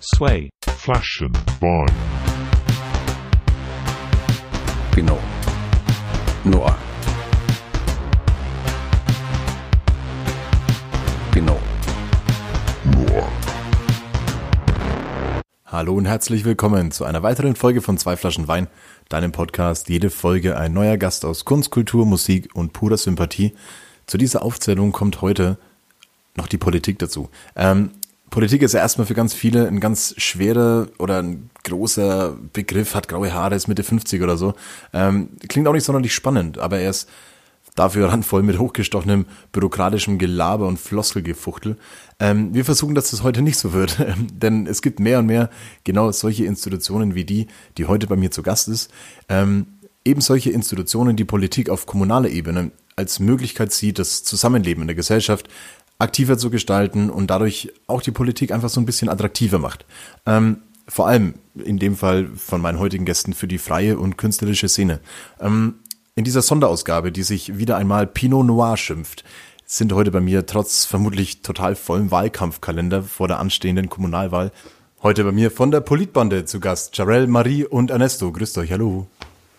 Sway, Flaschen, Wein, Pinot Noir Pinot Noir. Hallo und herzlich willkommen zu einer weiteren Folge von Zwei Flaschen Wein, deinem Podcast. Jede Folge ein neuer Gast aus Kunst, Kultur, Musik und purer Sympathie. Zu dieser Aufzählung kommt heute noch die Politik dazu. Ähm, Politik ist ja erstmal für ganz viele ein ganz schwerer oder ein großer Begriff, hat graue Haare, ist Mitte 50 oder so. Ähm, klingt auch nicht sonderlich spannend, aber er ist dafür randvoll mit hochgestochenem bürokratischem Gelaber und Floskelgefuchtel. Ähm, wir versuchen, dass das heute nicht so wird, denn es gibt mehr und mehr genau solche Institutionen wie die, die heute bei mir zu Gast ist. Ähm, eben solche Institutionen, die Politik auf kommunaler Ebene als Möglichkeit sieht, das Zusammenleben in der Gesellschaft aktiver zu gestalten und dadurch auch die Politik einfach so ein bisschen attraktiver macht. Ähm, vor allem in dem Fall von meinen heutigen Gästen für die freie und künstlerische Szene. Ähm, in dieser Sonderausgabe, die sich wieder einmal Pinot Noir schimpft, sind heute bei mir trotz vermutlich total vollem Wahlkampfkalender vor der anstehenden Kommunalwahl heute bei mir von der Politbande zu Gast Jarell, Marie und Ernesto. Grüßt euch, hallo.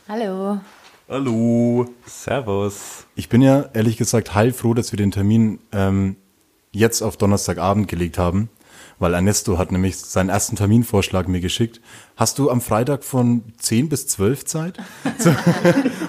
Hallo. Hallo. Servus. Ich bin ja ehrlich gesagt heilfroh, dass wir den Termin ähm, jetzt auf Donnerstagabend gelegt haben, weil Ernesto hat nämlich seinen ersten Terminvorschlag mir geschickt. Hast du am Freitag von 10 bis 12 Zeit? So.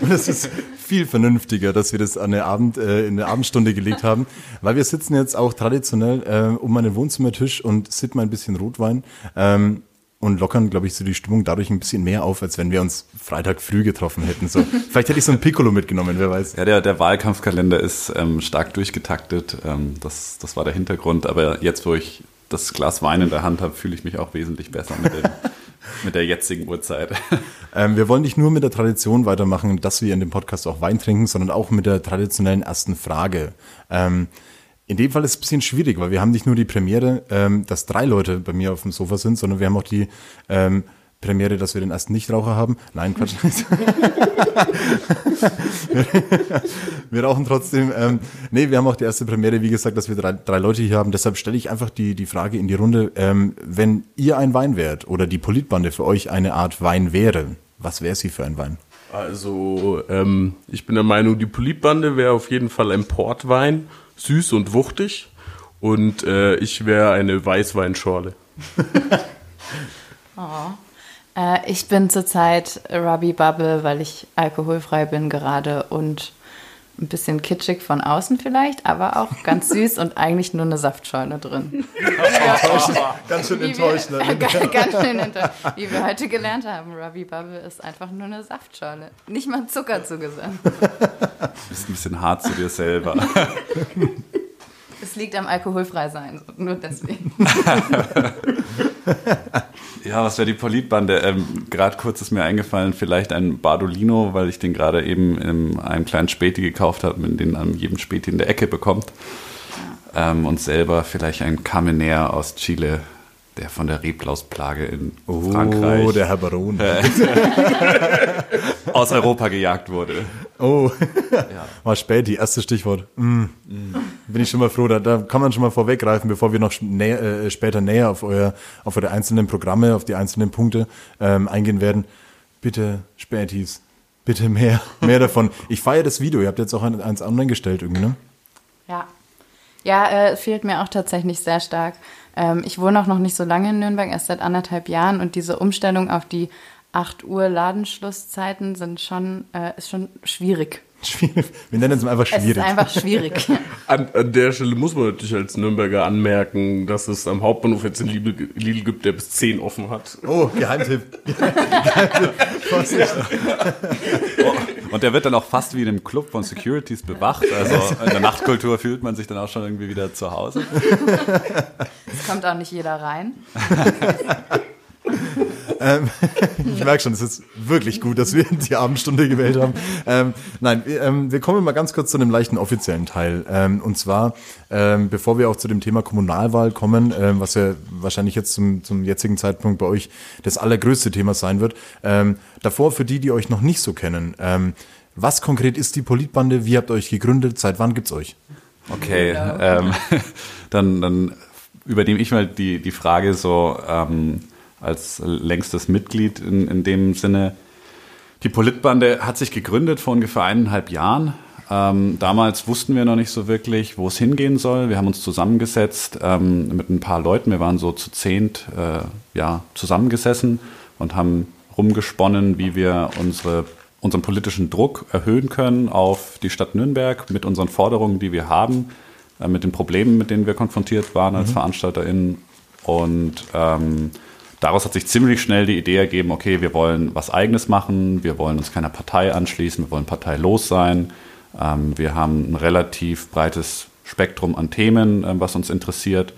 Und es ist viel vernünftiger, dass wir das an eine Abend, äh, in eine Abendstunde gelegt haben, weil wir sitzen jetzt auch traditionell äh, um meinen Wohnzimmertisch und sippen ein bisschen Rotwein. Ähm, und lockern, glaube ich, so die Stimmung dadurch ein bisschen mehr auf, als wenn wir uns Freitag früh getroffen hätten. So, vielleicht hätte ich so ein Piccolo mitgenommen, wer weiß. Ja, der, der Wahlkampfkalender ist ähm, stark durchgetaktet. Ähm, das, das war der Hintergrund. Aber jetzt, wo ich das Glas Wein in der Hand habe, fühle ich mich auch wesentlich besser mit, dem, mit der jetzigen Uhrzeit. Ähm, wir wollen nicht nur mit der Tradition weitermachen, dass wir in dem Podcast auch Wein trinken, sondern auch mit der traditionellen ersten Frage. Ähm, in dem Fall ist es ein bisschen schwierig, weil wir haben nicht nur die Premiere, ähm, dass drei Leute bei mir auf dem Sofa sind, sondern wir haben auch die ähm, Premiere, dass wir den ersten Nichtraucher haben. Nein, Quatsch. wir rauchen trotzdem. Ähm, nee, wir haben auch die erste Premiere, wie gesagt, dass wir drei, drei Leute hier haben. Deshalb stelle ich einfach die, die Frage in die Runde, ähm, wenn ihr ein Wein wärt oder die Politbande für euch eine Art Wein wäre, was wäre sie für ein Wein? Also, ähm, ich bin der Meinung, die Politbande wäre auf jeden Fall ein Portwein, süß und wuchtig. Und äh, ich wäre eine Weißweinschorle. Äh, ich bin zurzeit Ruby Bubble, weil ich alkoholfrei bin gerade und ein bisschen kitschig von außen vielleicht, aber auch ganz süß und eigentlich nur eine Saftscheune drin. Ganz schön Wie wir, ganz, ganz schön enttäuscht. Wie wir heute gelernt haben, Ruby Bubble ist einfach nur eine Saftschorle. Nicht mal Zucker zugesandt. Du bist ein bisschen hart zu dir selber. Es liegt am alkoholfrei sein, nur deswegen. Ja, was wäre die Politbande? Ähm, gerade kurz ist mir eingefallen, vielleicht ein Bardolino, weil ich den gerade eben in einem kleinen Späti gekauft habe, den an jedem Späti in der Ecke bekommt. Ähm, und selber vielleicht ein Carmener aus Chile, der von der Reblausplage in Frankreich Oh, der Herr Baron. aus Europa gejagt wurde. Oh, war spät, die erste Stichwort. Mm. Bin ich schon mal froh, da, da kann man schon mal vorweggreifen, bevor wir noch näher, äh, später näher auf, euer, auf eure einzelnen Programme, auf die einzelnen Punkte ähm, eingehen werden. Bitte Spätis, bitte mehr, mehr davon. Ich feiere das Video, ihr habt jetzt auch ein- eins online gestellt irgendwie, ne? Ja. Ja, äh, fehlt mir auch tatsächlich sehr stark. Ähm, ich wohne auch noch nicht so lange in Nürnberg, erst seit anderthalb Jahren und diese Umstellung auf die 8 Uhr Ladenschlusszeiten sind schon, äh, ist schon schwierig. Schwierig. Wir nennen es einfach Es ist schwierig. einfach schwierig. An, an der Stelle muss man natürlich als Nürnberger anmerken, dass es am Hauptbahnhof jetzt einen Lidl, Lidl gibt, der bis 10 offen hat. Oh, Geheimtipp. Geheimtipp. Vorsicht. Und der wird dann auch fast wie in einem Club von Securities bewacht. Also in der Nachtkultur fühlt man sich dann auch schon irgendwie wieder zu Hause. Es kommt auch nicht jeder rein. Ich merke schon, es ist wirklich gut, dass wir die Abendstunde gewählt haben. Ähm, nein, wir, ähm, wir kommen mal ganz kurz zu einem leichten offiziellen Teil. Ähm, und zwar, ähm, bevor wir auch zu dem Thema Kommunalwahl kommen, ähm, was ja wahrscheinlich jetzt zum, zum jetzigen Zeitpunkt bei euch das allergrößte Thema sein wird. Ähm, davor, für die, die euch noch nicht so kennen, ähm, was konkret ist die Politbande? Wie habt ihr euch gegründet? Seit wann gibt's euch? Okay, ähm, dann, dann übernehme ich mal die, die Frage so ähm, als längstes Mitglied in, in dem Sinne. Die Politbande hat sich gegründet vor ungefähr eineinhalb Jahren. Ähm, damals wussten wir noch nicht so wirklich, wo es hingehen soll. Wir haben uns zusammengesetzt ähm, mit ein paar Leuten. Wir waren so zu zehnt äh, ja, zusammengesessen und haben rumgesponnen, wie wir unsere, unseren politischen Druck erhöhen können auf die Stadt Nürnberg mit unseren Forderungen, die wir haben, äh, mit den Problemen, mit denen wir konfrontiert waren als mhm. VeranstalterInnen. Und ähm, daraus hat sich ziemlich schnell die Idee ergeben, okay, wir wollen was Eigenes machen, wir wollen uns keiner Partei anschließen, wir wollen parteilos sein. Ähm, wir haben ein relativ breites Spektrum an Themen, äh, was uns interessiert.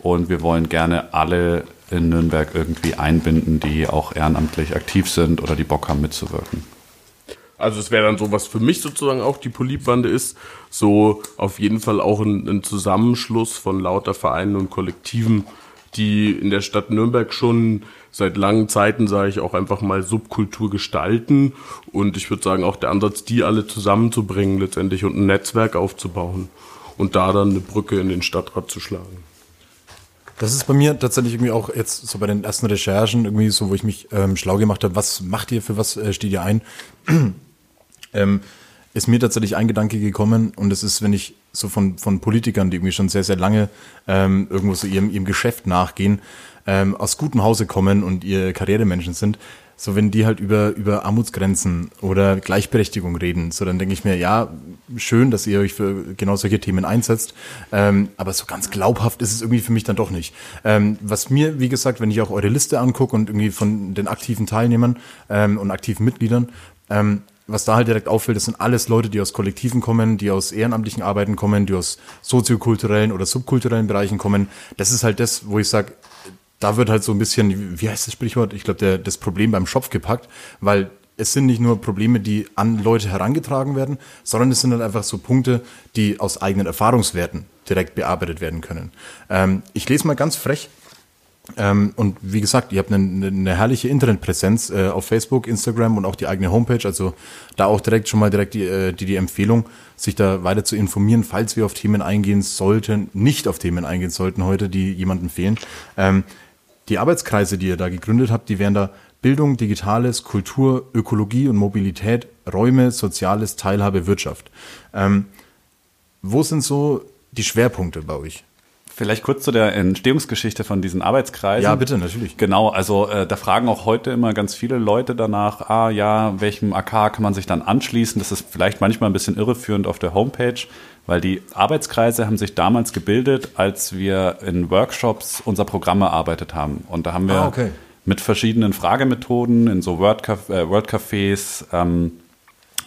Und wir wollen gerne alle in Nürnberg irgendwie einbinden, die auch ehrenamtlich aktiv sind oder die Bock haben mitzuwirken. Also es wäre dann so, was für mich sozusagen auch die Politbande ist, so auf jeden Fall auch ein, ein, Zusammenschluss von lauter Vereinen und Kollektiven, die in der Stadt Nürnberg schon seit langen Zeiten, sage ich auch einfach mal, Subkultur gestalten. Und ich würde sagen, auch der Ansatz, die alle zusammenzubringen letztendlich und ein Netzwerk aufzubauen und da dann eine Brücke in den Stadtrat zu schlagen. Das ist bei mir tatsächlich irgendwie auch jetzt so bei den ersten Recherchen irgendwie so, wo ich mich ähm, schlau gemacht habe, was macht ihr, für was äh, steht ihr ein? ähm, ist mir tatsächlich ein Gedanke gekommen und das ist, wenn ich so von, von Politikern, die irgendwie schon sehr, sehr lange ähm, irgendwo so ihrem, ihrem Geschäft nachgehen, ähm, aus gutem Hause kommen und ihr Karrieremenschen sind, so wenn die halt über, über Armutsgrenzen oder Gleichberechtigung reden, so dann denke ich mir, ja, schön, dass ihr euch für genau solche Themen einsetzt, ähm, aber so ganz glaubhaft ist es irgendwie für mich dann doch nicht. Ähm, was mir, wie gesagt, wenn ich auch eure Liste angucke und irgendwie von den aktiven Teilnehmern ähm, und aktiven Mitgliedern, ähm, was da halt direkt auffällt, das sind alles Leute, die aus Kollektiven kommen, die aus ehrenamtlichen Arbeiten kommen, die aus soziokulturellen oder subkulturellen Bereichen kommen. Das ist halt das, wo ich sage, da wird halt so ein bisschen, wie heißt das Sprichwort? Ich glaube, das Problem beim Schopf gepackt, weil es sind nicht nur Probleme, die an Leute herangetragen werden, sondern es sind halt einfach so Punkte, die aus eigenen Erfahrungswerten direkt bearbeitet werden können. Ähm, ich lese mal ganz frech. Ähm, und wie gesagt, ihr habt eine, eine herrliche Internetpräsenz äh, auf Facebook, Instagram und auch die eigene Homepage. Also da auch direkt schon mal direkt die, äh, die, die Empfehlung, sich da weiter zu informieren, falls wir auf Themen eingehen sollten, nicht auf Themen eingehen sollten heute, die jemandem fehlen. Ähm, die Arbeitskreise, die ihr da gegründet habt, die wären da Bildung, Digitales, Kultur, Ökologie und Mobilität, Räume, Soziales, Teilhabe, Wirtschaft. Ähm, wo sind so die Schwerpunkte bei euch? Vielleicht kurz zu der Entstehungsgeschichte von diesen Arbeitskreisen. Ja, bitte, natürlich. Genau, also äh, da fragen auch heute immer ganz viele Leute danach, ah ja, welchem AK kann man sich dann anschließen? Das ist vielleicht manchmal ein bisschen irreführend auf der Homepage, weil die Arbeitskreise haben sich damals gebildet, als wir in Workshops unser Programm erarbeitet haben. Und da haben wir ah, okay. mit verschiedenen Fragemethoden in so äh, Wordcafés ähm,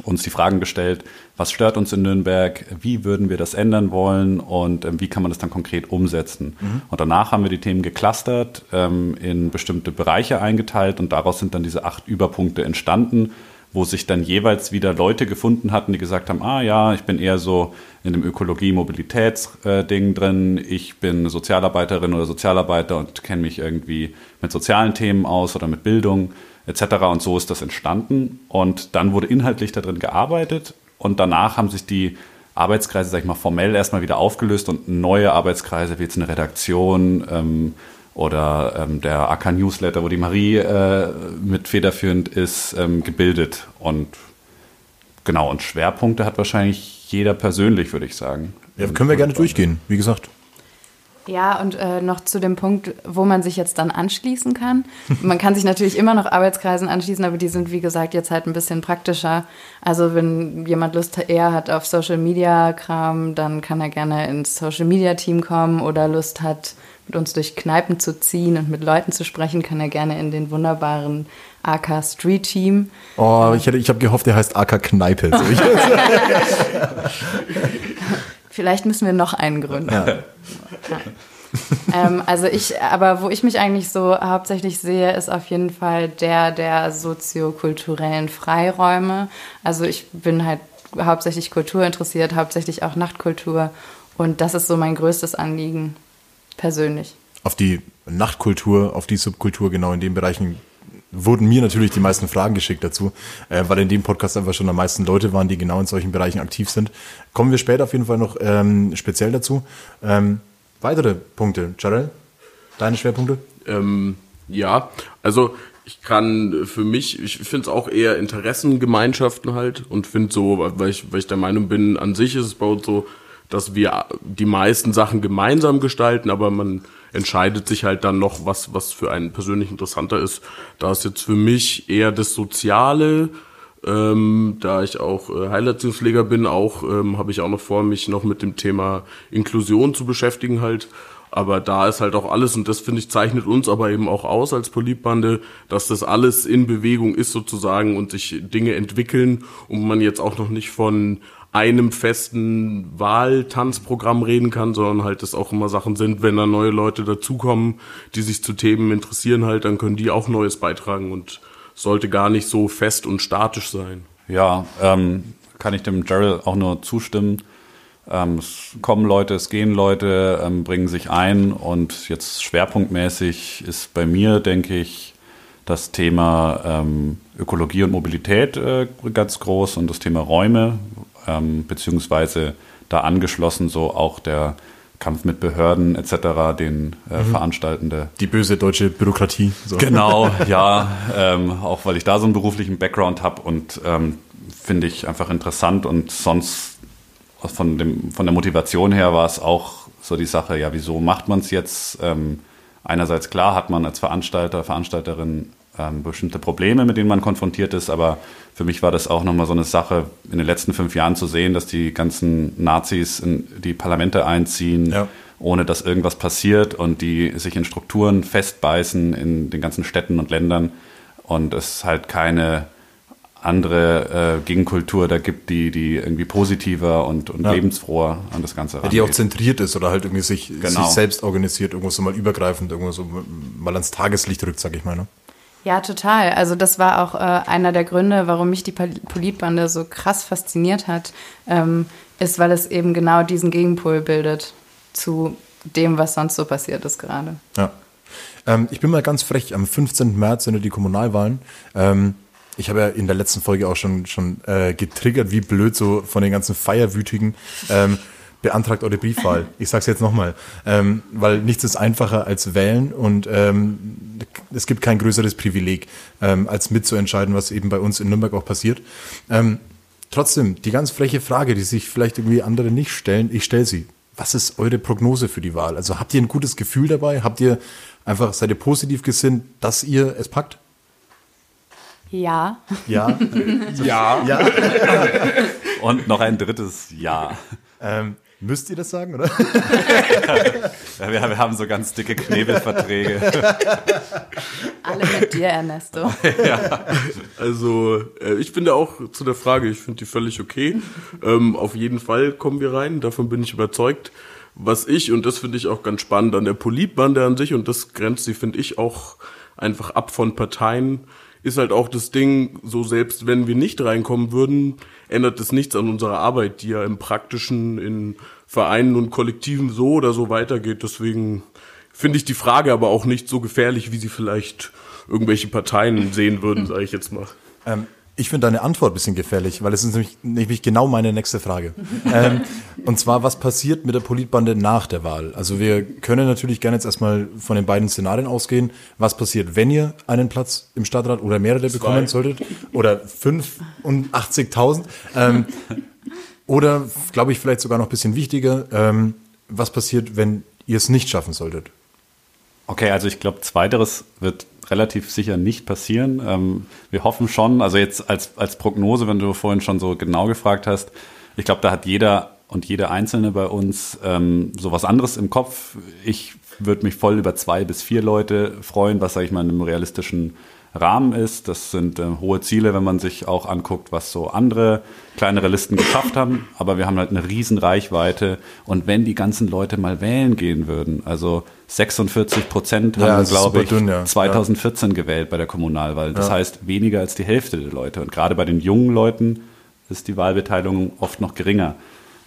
uns die Fragen gestellt, was stört uns in Nürnberg, wie würden wir das ändern wollen und ähm, wie kann man das dann konkret umsetzen. Mhm. Und danach haben wir die Themen geclustert, ähm, in bestimmte Bereiche eingeteilt und daraus sind dann diese acht Überpunkte entstanden, wo sich dann jeweils wieder Leute gefunden hatten, die gesagt haben, ah ja, ich bin eher so in dem Ökologie-Mobilitäts-Ding drin, ich bin Sozialarbeiterin oder Sozialarbeiter und kenne mich irgendwie mit sozialen Themen aus oder mit Bildung etc. Und so ist das entstanden. Und dann wurde inhaltlich darin gearbeitet und danach haben sich die Arbeitskreise, sag ich mal, formell erstmal wieder aufgelöst und neue Arbeitskreise, wie jetzt eine Redaktion ähm, oder ähm, der AK Newsletter, wo die Marie äh, mit federführend ist, ähm, gebildet. Und genau, und Schwerpunkte hat wahrscheinlich jeder persönlich, würde ich sagen. Ja, können wir gerne durchgehen, wie gesagt. Ja, und äh, noch zu dem Punkt, wo man sich jetzt dann anschließen kann. Man kann sich natürlich immer noch Arbeitskreisen anschließen, aber die sind, wie gesagt, jetzt halt ein bisschen praktischer. Also wenn jemand Lust eher hat auf Social Media Kram, dann kann er gerne ins Social Media Team kommen oder Lust hat, mit uns durch Kneipen zu ziehen und mit Leuten zu sprechen, kann er gerne in den wunderbaren AK Street Team. Oh, ich, ich habe gehofft, der heißt AK Kneipe. Vielleicht müssen wir noch einen gründen. Ja. Ja. ähm, also ich, aber wo ich mich eigentlich so hauptsächlich sehe, ist auf jeden Fall der der soziokulturellen Freiräume. Also ich bin halt hauptsächlich Kultur interessiert, hauptsächlich auch Nachtkultur und das ist so mein größtes Anliegen persönlich. Auf die Nachtkultur, auf die Subkultur genau in den Bereichen wurden mir natürlich die meisten Fragen geschickt dazu, äh, weil in dem Podcast einfach schon am meisten Leute waren, die genau in solchen Bereichen aktiv sind. Kommen wir später auf jeden Fall noch ähm, speziell dazu. Ähm, weitere Punkte. Jarrell, deine Schwerpunkte? Ähm, ja, also ich kann für mich, ich finde es auch eher Interessengemeinschaften halt und finde so, weil ich, weil ich der Meinung bin, an sich ist es bei uns so, dass wir die meisten Sachen gemeinsam gestalten, aber man entscheidet sich halt dann noch, was, was für einen persönlich interessanter ist. Da ist jetzt für mich eher das Soziale, ähm, da ich auch äh, Heilerziehungspfleger bin, auch ähm, habe ich auch noch vor, mich noch mit dem Thema Inklusion zu beschäftigen halt. Aber da ist halt auch alles, und das finde ich zeichnet uns aber eben auch aus als Politbande, dass das alles in Bewegung ist sozusagen und sich Dinge entwickeln und man jetzt auch noch nicht von einem festen Wahltanzprogramm reden kann, sondern halt das auch immer Sachen sind, wenn da neue Leute dazukommen, die sich zu Themen interessieren halt, dann können die auch Neues beitragen und sollte gar nicht so fest und statisch sein. Ja, ähm, kann ich dem Gerald auch nur zustimmen. Ähm, es kommen Leute, es gehen Leute, ähm, bringen sich ein und jetzt schwerpunktmäßig ist bei mir, denke ich, das Thema ähm, Ökologie und Mobilität äh, ganz groß und das Thema Räume, ähm, beziehungsweise da angeschlossen so auch der Kampf mit Behörden etc., den äh, Veranstaltende. Die böse deutsche Bürokratie. So. Genau, ja, ähm, auch weil ich da so einen beruflichen Background habe und ähm, finde ich einfach interessant und sonst von, dem, von der Motivation her war es auch so die Sache, ja, wieso macht man es jetzt? Ähm, einerseits klar hat man als Veranstalter, Veranstalterin ähm, bestimmte Probleme, mit denen man konfrontiert ist, aber für mich war das auch nochmal so eine Sache, in den letzten fünf Jahren zu sehen, dass die ganzen Nazis in die Parlamente einziehen, Ja. ohne dass irgendwas passiert und die sich in Strukturen festbeißen in den ganzen Städten und Ländern und es halt keine andere äh, Gegenkultur da gibt, die, die irgendwie positiver und, und Ja. lebensfroher an das Ganze Ja, die auch rangeht. zentriert ist oder halt irgendwie sich, Genau. sich selbst organisiert, irgendwo so mal übergreifend, irgendwo so mal ans Tageslicht rückt, sag ich mal. Ne? Ja, total. Also das war auch äh, einer der Gründe, warum mich die Pol- Politbande so krass fasziniert hat, ähm, ist, weil es eben genau diesen Gegenpol bildet zu dem, was sonst so passiert ist gerade. Ja. Ähm, ich bin mal ganz frech, am 15. März sind ja die Kommunalwahlen. Ähm, ich habe ja in der letzten Folge auch schon, schon äh, getriggert, wie blöd so von den ganzen Feierwütigen. Beantragt eure Briefwahl. Ich sag's jetzt nochmal. Ähm, weil nichts ist einfacher als wählen und ähm, es gibt kein größeres Privileg, ähm, als mitzuentscheiden, was eben bei uns in Nürnberg auch passiert. Ähm, trotzdem, die ganz freche Frage, die sich vielleicht irgendwie andere nicht stellen, ich stelle sie. Was ist eure Prognose für die Wahl? Also habt ihr ein gutes Gefühl dabei? Habt ihr einfach, seid ihr positiv gesinnt, dass ihr es packt? Ja. Ja. Ja. ja. Und noch ein drittes Ja. Ähm, müsst ihr das sagen, oder? Ja, wir, wir haben so ganz dicke Knebelverträge. Alle mit dir, Ernesto. Also, äh, ich bin da auch zu der Frage, ich finde die völlig okay. Ähm, auf jeden Fall kommen wir rein, davon bin ich überzeugt. Was ich, und das finde ich auch ganz spannend an der Politbande an sich, und das grenzt sie, finde ich, auch einfach ab von Parteien, ist halt auch das Ding, so selbst wenn wir nicht reinkommen würden, ändert es nichts an unserer Arbeit, die ja im Praktischen in Vereinen und Kollektiven so oder so weitergeht. Deswegen finde ich die Frage aber auch nicht so gefährlich, wie sie vielleicht irgendwelche Parteien sehen würden, sage ich jetzt mal. Ähm, ich finde deine Antwort ein bisschen gefährlich, weil es ist nämlich, nämlich genau meine nächste Frage. ähm, und zwar, was passiert mit der Politbande nach der Wahl? Also wir können natürlich gerne jetzt erstmal von den beiden Szenarien ausgehen. Was passiert, wenn ihr einen Platz im Stadtrat oder mehrere bekommen solltet? Oder 85.000? Ähm, oder, glaube ich, vielleicht sogar noch ein bisschen wichtiger, ähm, was passiert, wenn ihr es nicht schaffen solltet? Okay, also ich glaube, zweiteres wird relativ sicher nicht passieren. Ähm, wir hoffen schon, also jetzt als, als Prognose, wenn du vorhin schon so genau gefragt hast, ich glaube, da hat jeder und jede Einzelne bei uns ähm, so was anderes im Kopf. Ich würde mich voll über zwei bis vier Leute freuen, was, sage ich mal, in einem realistischen Rahmen ist. Das sind äh, hohe Ziele, wenn man sich auch anguckt, was so andere kleinere Listen geschafft haben. Aber wir haben halt eine riesen Reichweite. Und wenn die ganzen Leute mal wählen gehen würden, also 46 Prozent Ja, haben, ist glaube ich, dünn, ja. 2014 gewählt bei der Kommunalwahl. Das heißt, weniger als die Hälfte der Leute. Und gerade bei den jungen Leuten ist die Wahlbeteiligung oft noch geringer.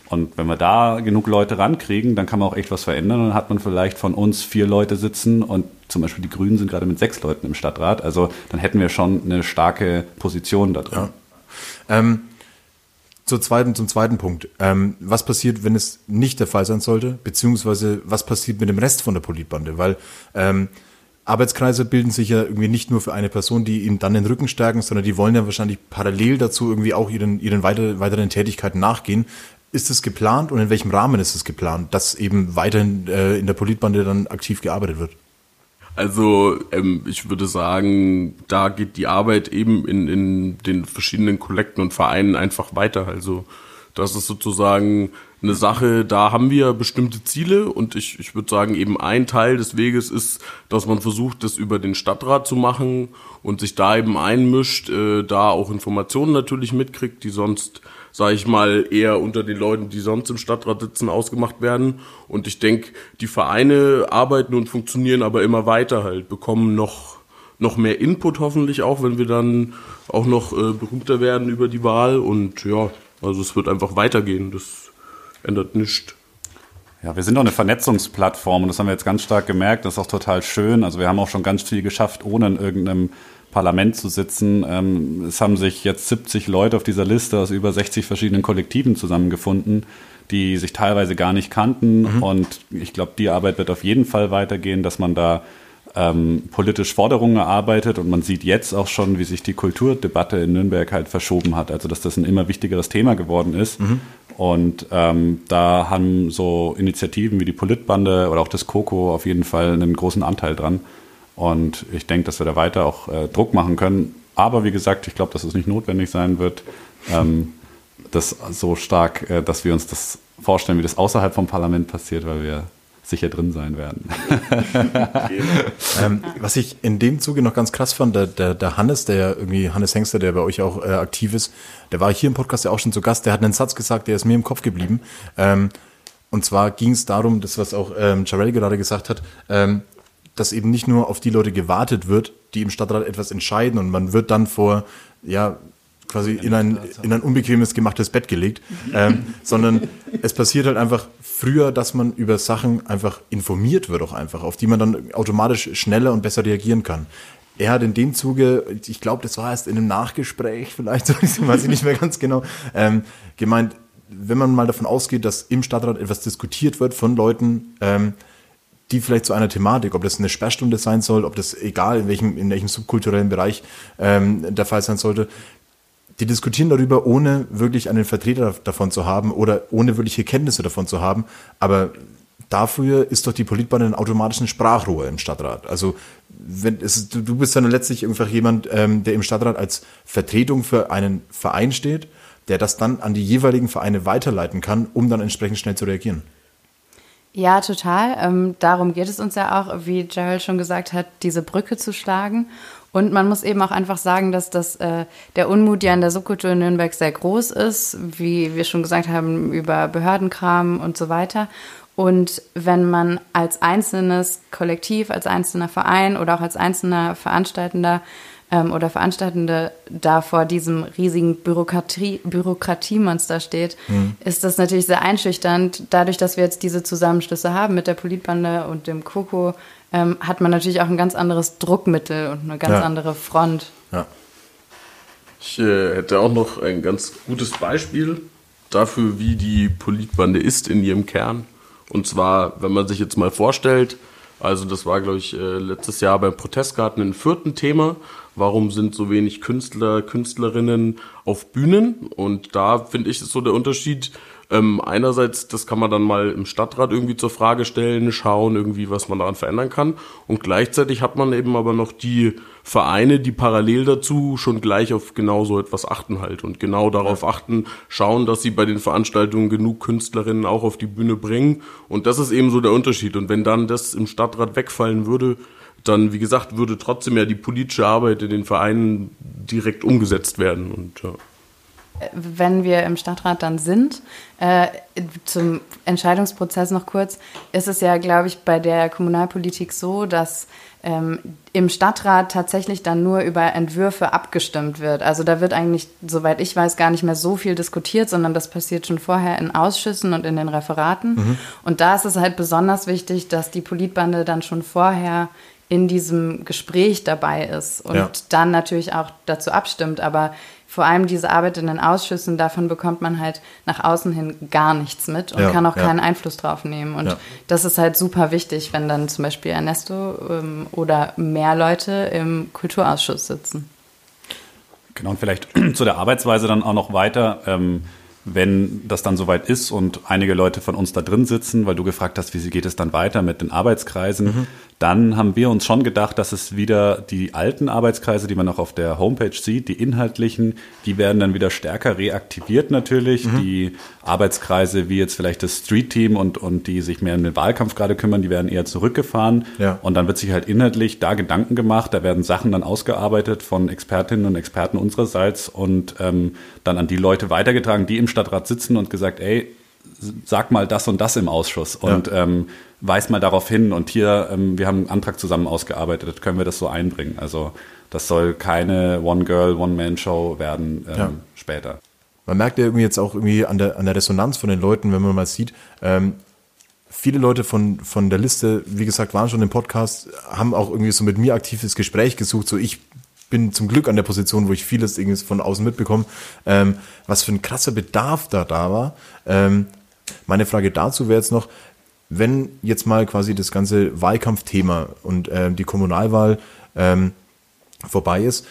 Und wenn wir da genug Leute rankriegen, dann kann man auch echt was verändern. Und dann hat man vielleicht von uns vier Leute sitzen und zum Beispiel die Grünen sind gerade mit sechs Leuten im Stadtrat. Also dann hätten wir schon eine starke Position da drin. Ähm, zur zweiten, zum zweiten Punkt. Ähm, was passiert, wenn es nicht der Fall sein sollte? Beziehungsweise was passiert mit dem Rest von der Politbande? Weil ähm, Arbeitskreise bilden sich ja irgendwie nicht nur für eine Person, die ihm dann den Rücken stärken, sondern die wollen ja wahrscheinlich parallel dazu irgendwie auch ihren, ihren weiter, weiteren Tätigkeiten nachgehen. Ist es geplant und in welchem Rahmen ist es geplant, dass eben weiterhin äh, in der Politbande dann aktiv gearbeitet wird? Also ähm, ich würde sagen, da geht die Arbeit eben in, in den verschiedenen Kollekten und Vereinen einfach weiter. Also das ist sozusagen eine Sache, da haben wir bestimmte Ziele und ich, ich würde sagen, eben ein Teil des Weges ist, dass man versucht, das über den Stadtrat zu machen und sich da eben einmischt, äh, da auch Informationen natürlich mitkriegt, die sonst sage ich mal, eher unter den Leuten, die sonst im Stadtrat sitzen, ausgemacht werden. Und ich denke, die Vereine arbeiten und funktionieren aber immer weiter halt, bekommen noch, noch mehr Input hoffentlich auch, wenn wir dann auch noch äh, berühmter werden über die Wahl. Und ja, also es wird einfach weitergehen. Das ändert nichts. Ja, wir sind auch eine Vernetzungsplattform und das haben wir jetzt ganz stark gemerkt. Das ist auch total schön. Also wir haben auch schon ganz viel geschafft, ohne in irgendeinem Parlament zu sitzen. Ähm, es haben sich jetzt 70 Leute auf dieser Liste aus über 60 verschiedenen Kollektiven zusammengefunden, die sich teilweise gar nicht kannten. Mhm. Und ich glaube, die Arbeit wird auf jeden Fall weitergehen, dass man da ähm, politisch Forderungen erarbeitet und man sieht jetzt auch schon, wie sich die Kulturdebatte in Nürnberg halt verschoben hat. Also dass das ein immer wichtigeres Thema geworden ist. Mhm. Und ähm, da haben so Initiativen wie die Politbande oder auch das Coco auf jeden Fall einen großen Anteil dran. Und ich denke, dass wir da weiter auch äh, Druck machen können. Aber wie gesagt, ich glaube, dass es nicht notwendig sein wird, ähm, das so stark, äh, dass wir uns das vorstellen, wie das außerhalb vom Parlament passiert, weil wir sicher drin sein werden. ähm, was ich in dem Zuge noch ganz krass fand, der, der, der Hannes, der irgendwie, Hannes Hengster, der bei euch auch äh, aktiv ist, der war hier im Podcast ja auch schon zu Gast, der hat einen Satz gesagt, der ist mir im Kopf geblieben. Ähm, und zwar ging es darum, das, was auch ähm, Jarell gerade gesagt hat, ähm, dass eben nicht nur auf die Leute gewartet wird, die im Stadtrat etwas entscheiden und man wird dann vor, ja, quasi in ein, in ein unbequemes, gemachtes Bett gelegt, ähm, sondern es passiert halt einfach früher, dass man über Sachen einfach informiert wird auch einfach, auf die man dann automatisch schneller und besser reagieren kann. Er hat in dem Zuge, ich glaube, das war erst in einem Nachgespräch vielleicht, weiß ich nicht mehr ganz genau, ähm, gemeint, wenn man mal davon ausgeht, dass im Stadtrat etwas diskutiert wird von Leuten, ähm, die vielleicht zu einer Thematik, ob das eine Sperrstunde sein soll, ob das egal in welchem, in welchem subkulturellen Bereich ähm, der Fall sein sollte, die diskutieren darüber, ohne wirklich einen Vertreter davon zu haben oder ohne wirkliche Kenntnisse davon zu haben. Aber dafür ist doch die Politbahn ein automatischen Sprachrohr im Stadtrat. Also wenn es, du, bist dann letztlich einfach jemand, ähm, der im Stadtrat als Vertretung für einen Verein steht, der das dann an die jeweiligen Vereine weiterleiten kann, um dann entsprechend schnell zu reagieren. Ja, total. Ähm, darum geht es uns ja auch, wie Gerald schon gesagt hat, diese Brücke zu schlagen. Und man muss eben auch einfach sagen, dass das, äh, der Unmut ja in der Subkultur in Nürnberg sehr groß ist, wie wir schon gesagt haben, über Behördenkram und so weiter. Und wenn man als einzelnes Kollektiv, als einzelner Verein oder auch als einzelner Veranstaltender ähm, oder Veranstaltende da vor diesem riesigen Bürokratie, Bürokratiemonster steht, mhm. ist das natürlich sehr einschüchternd. Dadurch, dass wir jetzt diese Zusammenschlüsse haben mit der Politbande und dem Koko, ähm, hat man natürlich auch ein ganz anderes Druckmittel und eine ganz ja. andere Front. Ja. Ich äh, hätte auch noch ein ganz gutes Beispiel dafür, wie die Politbande ist in ihrem Kern. Und zwar, wenn man sich jetzt mal vorstellt, also das war, glaube ich, äh, letztes Jahr beim Protestgarten ein vierten Thema. Warum sind so wenig Künstler, Künstlerinnen auf Bühnen? Und da finde ich, ist so der Unterschied. Ähm, einerseits, das kann man dann mal im Stadtrat irgendwie zur Frage stellen, schauen irgendwie, was man daran verändern kann. Und gleichzeitig hat man eben aber noch die Vereine, die parallel dazu schon gleich auf genau so etwas achten halt und genau darauf achten, schauen, dass sie bei den Veranstaltungen genug Künstlerinnen auch auf die Bühne bringen. Und das ist eben so der Unterschied. Und wenn dann das im Stadtrat wegfallen würde, dann, wie gesagt, würde trotzdem ja die politische Arbeit in den Vereinen direkt umgesetzt werden. Und ja wenn wir im Stadtrat dann sind, äh, zum Entscheidungsprozess noch kurz, ist es ja, glaube ich, bei der Kommunalpolitik so, dass ähm, im Stadtrat tatsächlich dann nur über Entwürfe abgestimmt wird. Also da wird eigentlich, soweit ich weiß, gar nicht mehr so viel diskutiert, sondern das passiert schon vorher in Ausschüssen und in den Referaten. Mhm. Und da ist es halt besonders wichtig, dass die Politbande dann schon vorher in diesem Gespräch dabei ist und ja. dann natürlich auch dazu abstimmt. Aber vor allem diese Arbeit in den Ausschüssen, davon bekommt man halt nach außen hin gar nichts mit und Ja, kann auch ja. keinen Einfluss drauf nehmen. Und Ja. das ist halt super wichtig, wenn dann zum Beispiel Ernesto ähm, oder mehr Leute im Kulturausschuss sitzen. Genau, und vielleicht zu der Arbeitsweise dann auch noch weiter. Ähm, wenn das dann soweit ist und einige Leute von uns da drin sitzen, weil du gefragt hast, wie geht es dann weiter mit den Arbeitskreisen, dann haben wir uns schon gedacht, dass es wieder die alten Arbeitskreise, die man auch auf der Homepage sieht, die inhaltlichen, die werden dann wieder stärker reaktiviert natürlich. Die Arbeitskreise wie jetzt vielleicht das Street Team und, und die sich mehr um den Wahlkampf gerade kümmern, die werden eher zurückgefahren. Ja. Und dann wird sich halt inhaltlich da Gedanken gemacht, da werden Sachen dann ausgearbeitet von Expertinnen und Experten unsererseits und ähm, dann an die Leute weitergetragen, die im Stadtrat sitzen und gesagt, ey, sag mal das und das im Ausschuss und ähm, weis mal darauf hin und hier, ähm, wir haben einen Antrag zusammen ausgearbeitet, können wir das so einbringen. Also das soll keine One-Girl, One-Man-Show werden ähm, Ja. später. Man merkt ja irgendwie jetzt auch irgendwie an der, an der Resonanz von den Leuten, wenn man mal sieht, ähm, viele Leute von, von der Liste, wie gesagt, waren schon im Podcast, haben auch irgendwie so mit mir aktives Gespräch gesucht. So ich bin zum Glück an der Position, wo ich vieles irgendwie von außen mitbekomme, ähm, was für ein krasser Bedarf da da war. Ähm, meine Frage dazu wäre jetzt noch, wenn jetzt mal quasi das ganze Wahlkampfthema und ähm, die Kommunalwahl ähm, vorbei ist,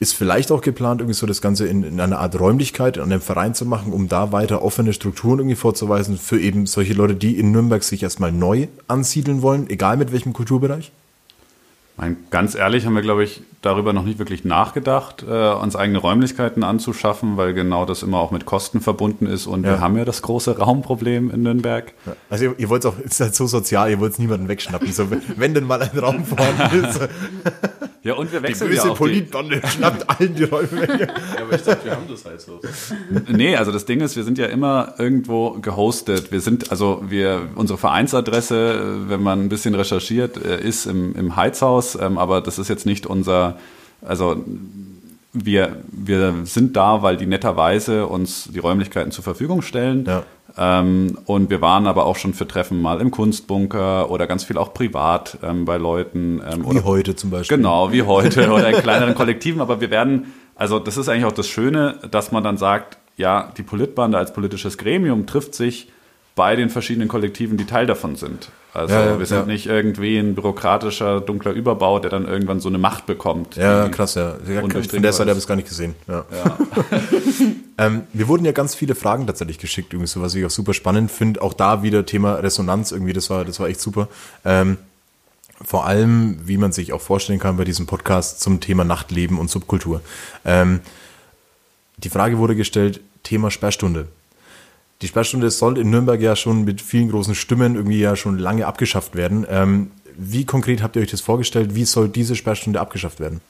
ist vielleicht auch geplant, irgendwie so das Ganze in, in einer Art Räumlichkeit, an einem Verein zu machen, um da weiter offene Strukturen irgendwie vorzuweisen für eben solche Leute, die in Nürnberg sich erstmal neu ansiedeln wollen, egal mit welchem Kulturbereich? Mein, ganz ehrlich haben wir, glaube ich, darüber noch nicht wirklich nachgedacht, äh, uns eigene Räumlichkeiten anzuschaffen, weil genau das immer auch mit Kosten verbunden ist. Und Ja. wir haben ja das große Raumproblem in Nürnberg. Also ihr, ihr wollt auch, es ist halt so sozial, ihr wollt es niemanden wegschnappen. So, wenn- wenn denn mal ein Raum vorhanden ist, Ja, und wir die wechseln ja böse auch die, Politbande schnappt allen die Räume weg. Ja, aber ich dachte, wir haben das halt so. Nee, also das Ding ist, wir sind ja immer irgendwo gehostet. Wir sind, also wir, unsere Vereinsadresse, äh, wenn man ein bisschen recherchiert, äh, ist im, im Heizhaus, ähm, aber das ist jetzt nicht unser, also wir, wir sind da, weil die netterweise uns die Räumlichkeiten zur Verfügung stellen. Ja. Ähm, und wir waren aber auch schon für Treffen mal im Kunstbunker oder ganz viel auch privat ähm, bei Leuten. Ähm, Wie heute zum Beispiel. Genau, wie heute oder in kleineren Kollektiven. Aber wir werden, also das ist eigentlich auch das Schöne, dass man dann sagt, ja, die Politbande als politisches Gremium trifft sich bei den verschiedenen Kollektiven, die Teil davon sind. Also Ja, ja, wir sind ja. nicht irgendwie ein bürokratischer, dunkler Überbau, der dann irgendwann so eine Macht bekommt. Ja, krass, ja. Von undurchdringbar der Seite ist. habe ich es gar nicht gesehen. Ja. ähm, mir wurden ja ganz viele Fragen tatsächlich geschickt, irgendwie so, was ich auch super spannend finde. Auch da wieder Thema Resonanz irgendwie, das war, das war echt super. Ähm, vor allem, wie man sich auch vorstellen kann bei diesem Podcast zum Thema Nachtleben und Subkultur. Ähm, die Frage wurde gestellt, Thema Sperrstunde. Die Sperrstunde soll in Nürnberg ja schon mit vielen großen Stimmen irgendwie ja schon lange abgeschafft werden. Ähm, wie konkret habt ihr euch das vorgestellt? Wie soll diese Sperrstunde abgeschafft werden?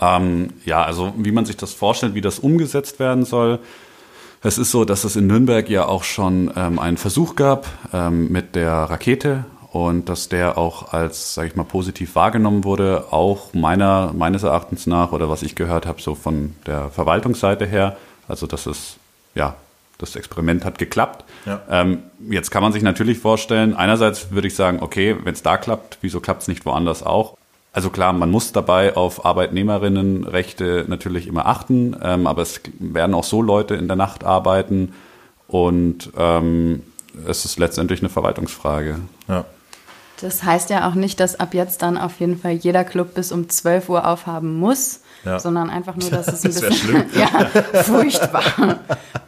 Ähm, ja, also wie man sich das vorstellt, wie das umgesetzt werden soll. Es ist so, dass es in Nürnberg ja auch schon ähm, einen Versuch gab ähm, mit der Rakete und dass der auch als, sage ich mal, positiv wahrgenommen wurde, auch meiner, meines Erachtens nach oder was ich gehört habe, so von der Verwaltungsseite her. Also das ist, ja, das Experiment hat geklappt. Ja. Ähm, jetzt kann man sich natürlich vorstellen, einerseits würde ich sagen, okay, wenn es da klappt, wieso klappt es nicht woanders auch? Also klar, man muss dabei auf Arbeitnehmerinnenrechte natürlich immer achten, ähm, aber es werden auch so Leute in der Nacht arbeiten und ähm, es ist letztendlich eine Verwaltungsfrage. Ja. Das heißt ja auch nicht, dass ab jetzt dann auf jeden Fall jeder Club bis um 12 Uhr aufhaben muss, Ja. sondern einfach nur, dass es ein Das bisschen ja, furchtbar.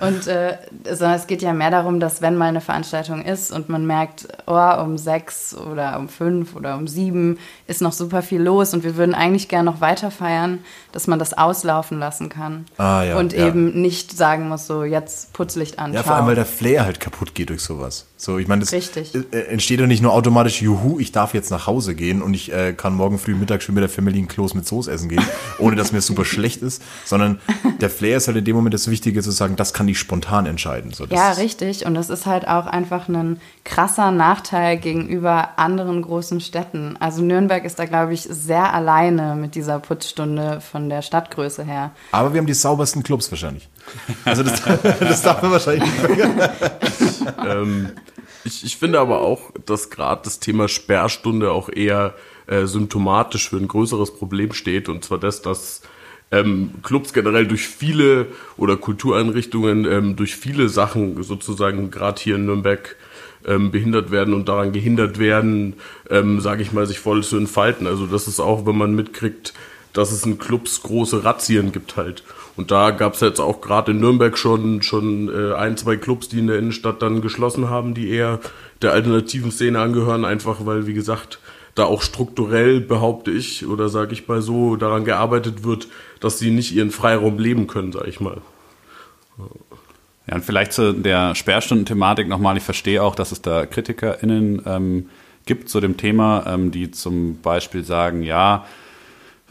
Und äh, sondern es geht ja mehr darum, dass wenn mal eine Veranstaltung ist und man merkt, oh, um sechs oder um fünf oder um sieben ist noch super viel los und wir würden eigentlich gerne noch weiter feiern, dass man das auslaufen lassen kann. Ah, ja, und ja. eben nicht sagen muss, so jetzt Putzlicht an. Ja, vor allem, weil der Flair halt kaputt geht durch sowas. So, ich meine, das Richtig. äh, entsteht ja nicht nur automatisch, juhu, ich darf jetzt nach Hause gehen und ich äh, kann morgen früh Mittag schön mit der Family ein Kloß mit Soße essen gehen, ohne dass mir super schlecht ist, sondern der Flair ist halt in dem Moment das Wichtige zu sagen, das kann ich spontan entscheiden. So, Ja, richtig. Und das ist halt auch einfach ein krasser Nachteil gegenüber anderen großen Städten. Also Nürnberg ist da, glaube ich, sehr alleine mit dieser Putzstunde von der Stadtgröße her. Aber wir haben die saubersten Clubs wahrscheinlich. Also das, das darf man wahrscheinlich nicht vergessen. ähm, ich, ich finde aber auch, dass gerade das Thema Sperrstunde auch eher äh, symptomatisch für ein größeres Problem steht. Und zwar das, dass ähm, Clubs generell durch viele oder Kultureinrichtungen ähm, durch viele Sachen sozusagen gerade hier in Nürnberg ähm, behindert werden und daran gehindert werden, ähm, sage ich mal, sich voll zu entfalten. Also das ist auch, wenn man mitkriegt, dass es in Clubs große Razzien gibt halt. Und da gab es jetzt auch gerade in Nürnberg schon, schon äh, ein, zwei Clubs, die in der Innenstadt dann geschlossen haben, die eher der alternativen Szene angehören, einfach weil, wie gesagt, da auch strukturell, behaupte ich, oder sage ich mal so, daran gearbeitet wird, dass sie nicht ihren Freiraum leben können, sage ich mal. Ja, und vielleicht zu der Sperrstundenthematik nochmal. Ich verstehe auch, dass es da KritikerInnen ähm, gibt zu dem Thema, ähm, die zum Beispiel sagen, ja,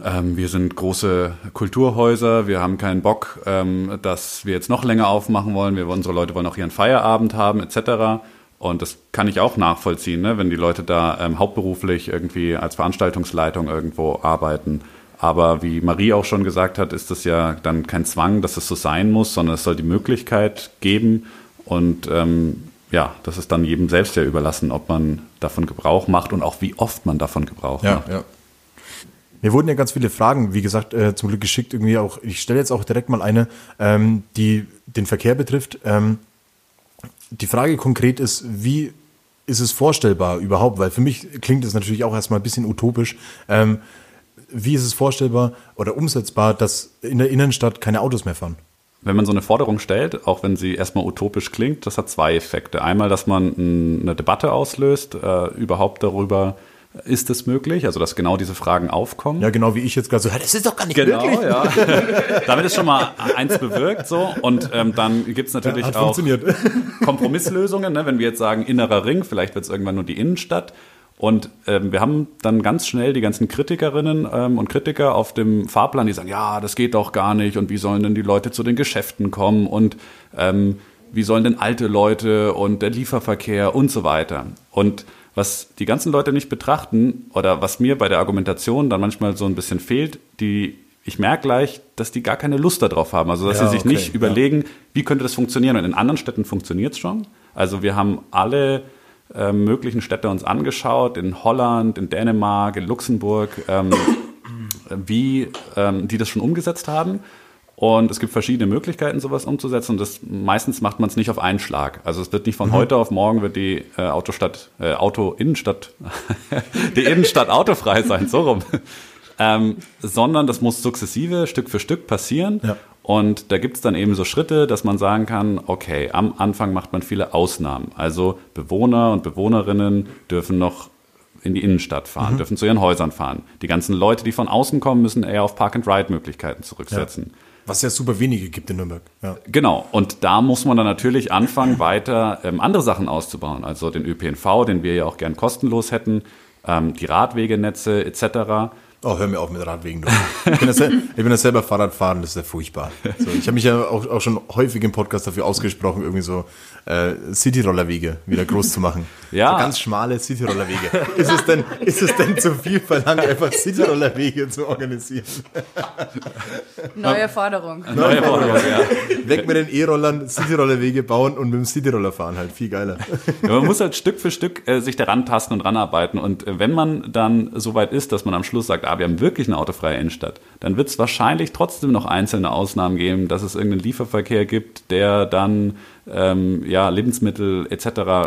ähm, wir sind große Kulturhäuser, wir haben keinen Bock, ähm, dass wir jetzt noch länger aufmachen wollen, wir, unsere Leute wollen auch ihren Feierabend haben, etc. Und das kann ich auch nachvollziehen, ne, wenn die Leute da ähm, hauptberuflich irgendwie als Veranstaltungsleitung irgendwo arbeiten. Aber wie Marie auch schon gesagt hat, ist das ja dann kein Zwang, dass es so sein muss, sondern es soll die Möglichkeit geben. Und ähm, ja, das ist dann jedem selbst ja überlassen, ob man davon Gebrauch macht und auch wie oft man davon Gebrauch Ja, macht. ja. Mir wurden ja ganz viele Fragen, wie gesagt, äh, zum Glück geschickt. Irgendwie auch. Ich stelle jetzt auch direkt mal eine, ähm, die den Verkehr betrifft. Ähm, die Frage konkret ist, wie ist es vorstellbar überhaupt? Weil für mich klingt es natürlich auch erstmal ein bisschen utopisch. Ähm, wie ist es vorstellbar oder umsetzbar, dass in der Innenstadt keine Autos mehr fahren? Wenn man so eine Forderung stellt, auch wenn sie erstmal utopisch klingt, das hat zwei Effekte. Einmal, dass man eine Debatte auslöst, äh, überhaupt darüber, ist es möglich, also dass genau diese Fragen aufkommen. Ja, genau wie ich jetzt gerade so, "Ja, das ist doch gar nicht Genau, möglich. ja. Damit ist schon mal eins bewirkt so. Und ähm, dann gibt es natürlich Hat auch. Kompromisslösungen. Ne? Wenn wir jetzt sagen, innerer Ring, vielleicht wird es irgendwann nur die Innenstadt. Und ähm, wir haben dann ganz schnell die ganzen Kritikerinnen ähm, und Kritiker auf dem Fahrplan, die sagen, ja, das geht doch gar nicht und wie sollen denn die Leute zu den Geschäften kommen und ähm, wie sollen denn alte Leute und der Lieferverkehr und so weiter. Und was die ganzen Leute nicht betrachten oder was mir bei der Argumentation dann manchmal so ein bisschen fehlt, die ich merke gleich, dass die gar keine Lust darauf haben. Also dass Ja, sie sich okay, nicht ja. überlegen, wie könnte das funktionieren. Und in anderen Städten funktioniert es schon. Also wir haben alle äh, möglichen Städte uns angeschaut, in Holland, in Dänemark, in Luxemburg, ähm, wie ähm, die das schon umgesetzt haben. Und es gibt verschiedene Möglichkeiten, sowas umzusetzen. Und das, meistens macht man es nicht auf einen Schlag. Also es wird nicht von heute auf morgen wird die äh, Autostadt, äh, Auto-Innenstadt, die Innenstadt autofrei sein, so rum. Ähm, sondern das muss sukzessive, Stück für Stück passieren. Ja. Und da gibt es dann eben so Schritte, dass man sagen kann, okay, am Anfang macht man viele Ausnahmen. Also Bewohner und Bewohnerinnen dürfen noch in die Innenstadt fahren, dürfen zu ihren Häusern fahren. Die ganzen Leute, die von außen kommen, müssen eher auf Park-and-Ride-Möglichkeiten zurücksetzen. Was ja super wenige gibt in Nürnberg. Ja. Genau, und da muss man dann natürlich anfangen, weiter ähm, andere Sachen auszubauen. Also den ÖPNV, den wir ja auch gern kostenlos hätten, ähm, die Radwegenetze etc. Oh, hör mir auf mit Radwegen. Du. Ich bin, ja sel- ich bin ja selber Fahrradfahren, das ist ja furchtbar. So, ich habe mich ja auch, auch schon häufig im Podcast dafür ausgesprochen, irgendwie so äh, Cityrollerwege wieder groß zu machen. Ja. So ganz schmale Cityrollerwege. Ist es denn, ist es denn zu viel verlangt, einfach Cityrollerwege zu organisieren? Neue Forderung. Neue Forderung, ja. Weg mit den E-Rollern, Cityrollerwege bauen und mit dem Cityroller fahren halt. Viel geiler. Ja, man muss halt Stück für Stück äh, sich daran tasten und ranarbeiten. Und äh, wenn man dann so weit ist, dass man am Schluss sagt, ah, wir haben wirklich eine autofreie Innenstadt, dann wird es wahrscheinlich trotzdem noch einzelne Ausnahmen geben, dass es irgendeinen Lieferverkehr gibt, der dann ähm, ja, Lebensmittel etc.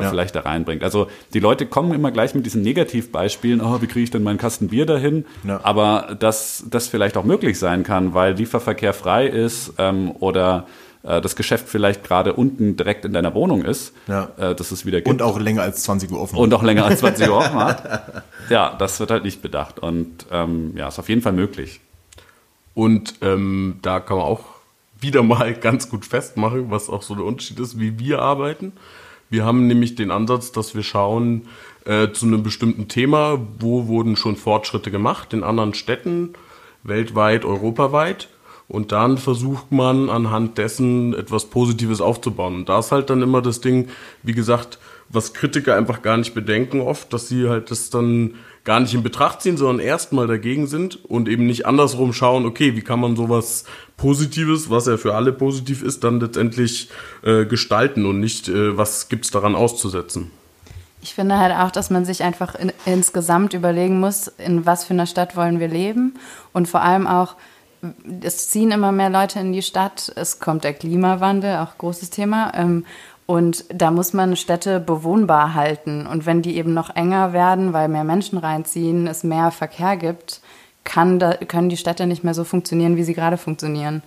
vielleicht da reinbringt. Also die Leute kommen immer gleich mit diesen Negativbeispielen, oh, wie kriege ich denn meinen Kasten Bier dahin? Ja. Aber dass das vielleicht auch möglich sein kann, weil Lieferverkehr frei ist ähm, oder äh, das Geschäft vielleicht gerade unten direkt in deiner Wohnung ist, Ja. äh, dass es wieder gibt. Und auch länger als 20 Uhr offen. Und auch länger als 20 Uhr offen hat. Ja, das wird halt nicht bedacht. Und ähm, ja, ist auf jeden Fall möglich. Und ähm, da kann man auch wieder mal ganz gut festmachen, was auch so der Unterschied ist, wie wir arbeiten. Wir haben nämlich den Ansatz, dass wir schauen äh, zu einem bestimmten Thema, wo wurden schon Fortschritte gemacht in anderen Städten, weltweit, europaweit. Und dann versucht man anhand dessen etwas Positives aufzubauen. Und da ist halt dann immer das Ding, wie gesagt, was Kritiker einfach gar nicht bedenken oft, dass sie halt das dann gar nicht in Betracht ziehen, sondern erstmal dagegen sind und eben nicht andersrum schauen, okay, wie kann man sowas Positives, was ja für alle positiv ist, dann letztendlich äh, gestalten und nicht, äh, was gibt's daran auszusetzen. Ich finde halt auch, dass man sich einfach in, insgesamt überlegen muss, in was für einer Stadt wollen wir leben und vor allem auch, es ziehen immer mehr Leute in die Stadt, es kommt der Klimawandel, auch großes Thema. Ähm, und da muss man Städte bewohnbar halten. Und wenn die eben noch enger werden, weil mehr Menschen reinziehen, es mehr Verkehr gibt, kann da, können die Städte nicht mehr so funktionieren, wie sie gerade funktionieren.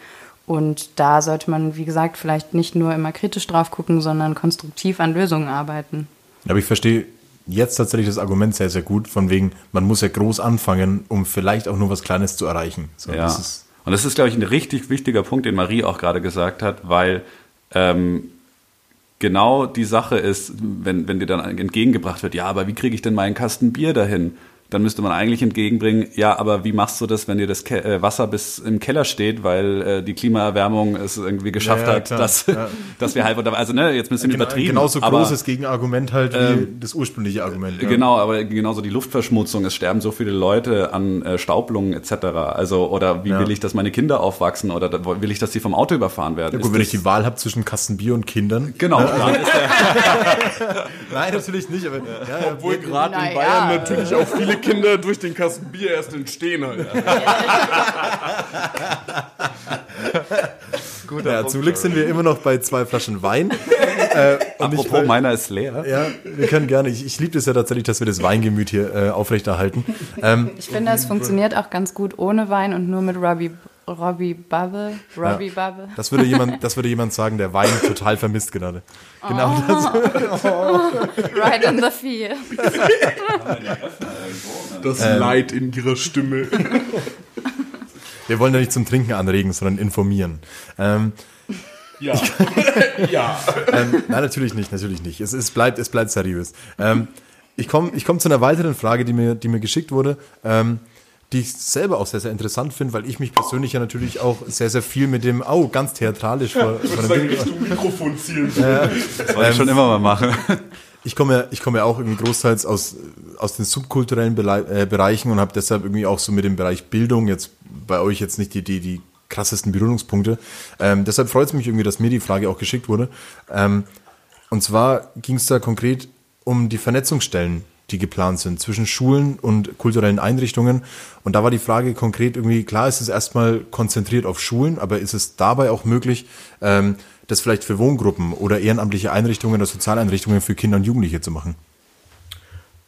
Und da sollte man, wie gesagt, vielleicht nicht nur immer kritisch drauf gucken, sondern konstruktiv an Lösungen arbeiten. Aber ich verstehe jetzt tatsächlich das Argument sehr, sehr gut, von wegen, man muss ja groß anfangen, um vielleicht auch nur was Kleines zu erreichen. So, Ja. das Und das ist, glaube ich, ein richtig wichtiger Punkt, den Marie auch gerade gesagt hat, weil ähm, genau die Sache ist, wenn, wenn dir dann entgegengebracht wird, ja, aber wie kriege ich denn meinen Kasten Bier dahin? Dann müsste man eigentlich entgegenbringen, ja, aber wie machst du das, wenn dir das Ke äh, Wasser bis im Keller steht, weil äh, die Klimaerwärmung es irgendwie geschafft Ja, ja, hat, klar, dass, ja. dass wir halt, unter- also ne, jetzt ein bisschen genau, übertrieben. genauso aber, großes Gegenargument halt wie ähm, das ursprüngliche Argument. ja. Genau, aber genauso die Luftverschmutzung, es sterben so viele Leute an äh, Staublungen etc. Also, oder wie Ja. will ich, dass meine Kinder aufwachsen oder da- will ich, dass sie vom Auto überfahren werden? Ja, gut, Ist wenn ich die Wahl habe zwischen Kasten Bier und Kindern. Genau, dann ist der, Nein, natürlich nicht, aber Obwohl gerade in Naja. Bayern natürlich auch viele Kinder durch den Kasten Bier erst entstehen halt. ja, zum Glück sind wir immer noch bei zwei Flaschen Wein. äh, apropos, will- meiner ist leer. Ja, wir können gerne. Ich, ich liebe es ja tatsächlich, dass wir das Weingemüt hier äh, aufrechterhalten. Ähm, Ich finde, es funktioniert auch ganz gut ohne Wein und nur mit Robbie, Robbie Bubble. Robbie Bubble. das, würde jemand, das würde jemand sagen, der Wein total vermisst gerade. Genau das. Right in the field. Das Leid in ihrer Stimme. Wir wollen ja nicht zum Trinken anregen, sondern informieren. Ähm, Ja. ja. ähm, nein, natürlich nicht, natürlich nicht. Es, es, bleibt, es bleibt seriös. Ähm, ich komme ich komm zu einer weiteren Frage, die mir, die mir geschickt wurde, ähm, die ich selber auch sehr, sehr interessant finde, weil ich mich persönlich ja natürlich auch sehr, sehr viel mit dem, au, ganz theatralisch vor, vor dem Mikrofon zielen. Das wollte ich schon immer mal machen. Ich komme ja, ich komme ja auch irgendwie großteils aus, aus den subkulturellen äh, Bereichen und habe deshalb irgendwie auch so mit dem Bereich Bildung jetzt bei euch jetzt nicht die, die, die krassesten Berührungspunkte. Ähm, deshalb freut es mich irgendwie, dass mir die Frage auch geschickt wurde. Ähm, und zwar ging es da konkret um die Vernetzungsstellen, die geplant sind zwischen Schulen und kulturellen Einrichtungen. Und da war die Frage konkret irgendwie, klar ist es erstmal konzentriert auf Schulen, aber ist es dabei auch möglich, ähm, das vielleicht für Wohngruppen oder ehrenamtliche Einrichtungen oder Sozialeinrichtungen für Kinder und Jugendliche zu machen?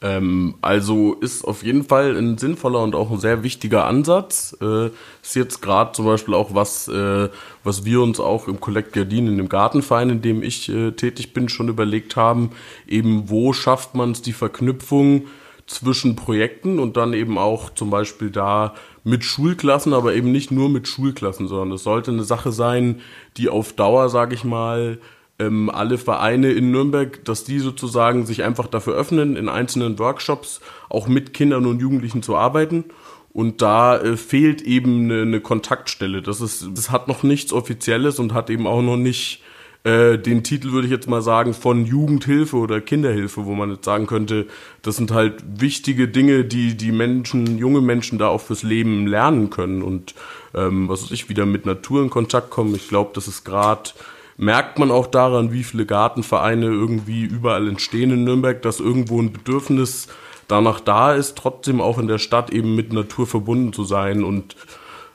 Ähm, also ist auf jeden Fall ein sinnvoller und auch ein sehr wichtiger Ansatz. Äh, ist jetzt gerade zum Beispiel auch was, äh, was wir uns auch im Collect Gardin, in dem Gartenverein, in dem ich äh, tätig bin, schon überlegt haben. Eben wo schafft man es die Verknüpfung zwischen Projekten und dann eben auch zum Beispiel da mit Schulklassen, aber eben nicht nur mit Schulklassen, sondern es sollte eine Sache sein, die auf Dauer, sage ich mal, ähm, alle Vereine in Nürnberg, dass die sozusagen sich einfach dafür öffnen, in einzelnen Workshops auch mit Kindern und Jugendlichen zu arbeiten. Und da äh, fehlt eben eine, eine Kontaktstelle. Das ist, das hat noch nichts Offizielles und hat eben auch noch nicht äh, den Titel, würde ich jetzt mal sagen, von Jugendhilfe oder Kinderhilfe, wo man jetzt sagen könnte, das sind halt wichtige Dinge, die die Menschen, junge Menschen da auch fürs Leben lernen können und ähm, was weiß ich, wieder mit Natur in Kontakt kommen. Ich glaube, das ist gerade merkt man auch daran, wie viele Gartenvereine irgendwie überall entstehen in Nürnberg, dass irgendwo ein Bedürfnis danach da ist, trotzdem auch in der Stadt eben mit Natur verbunden zu sein und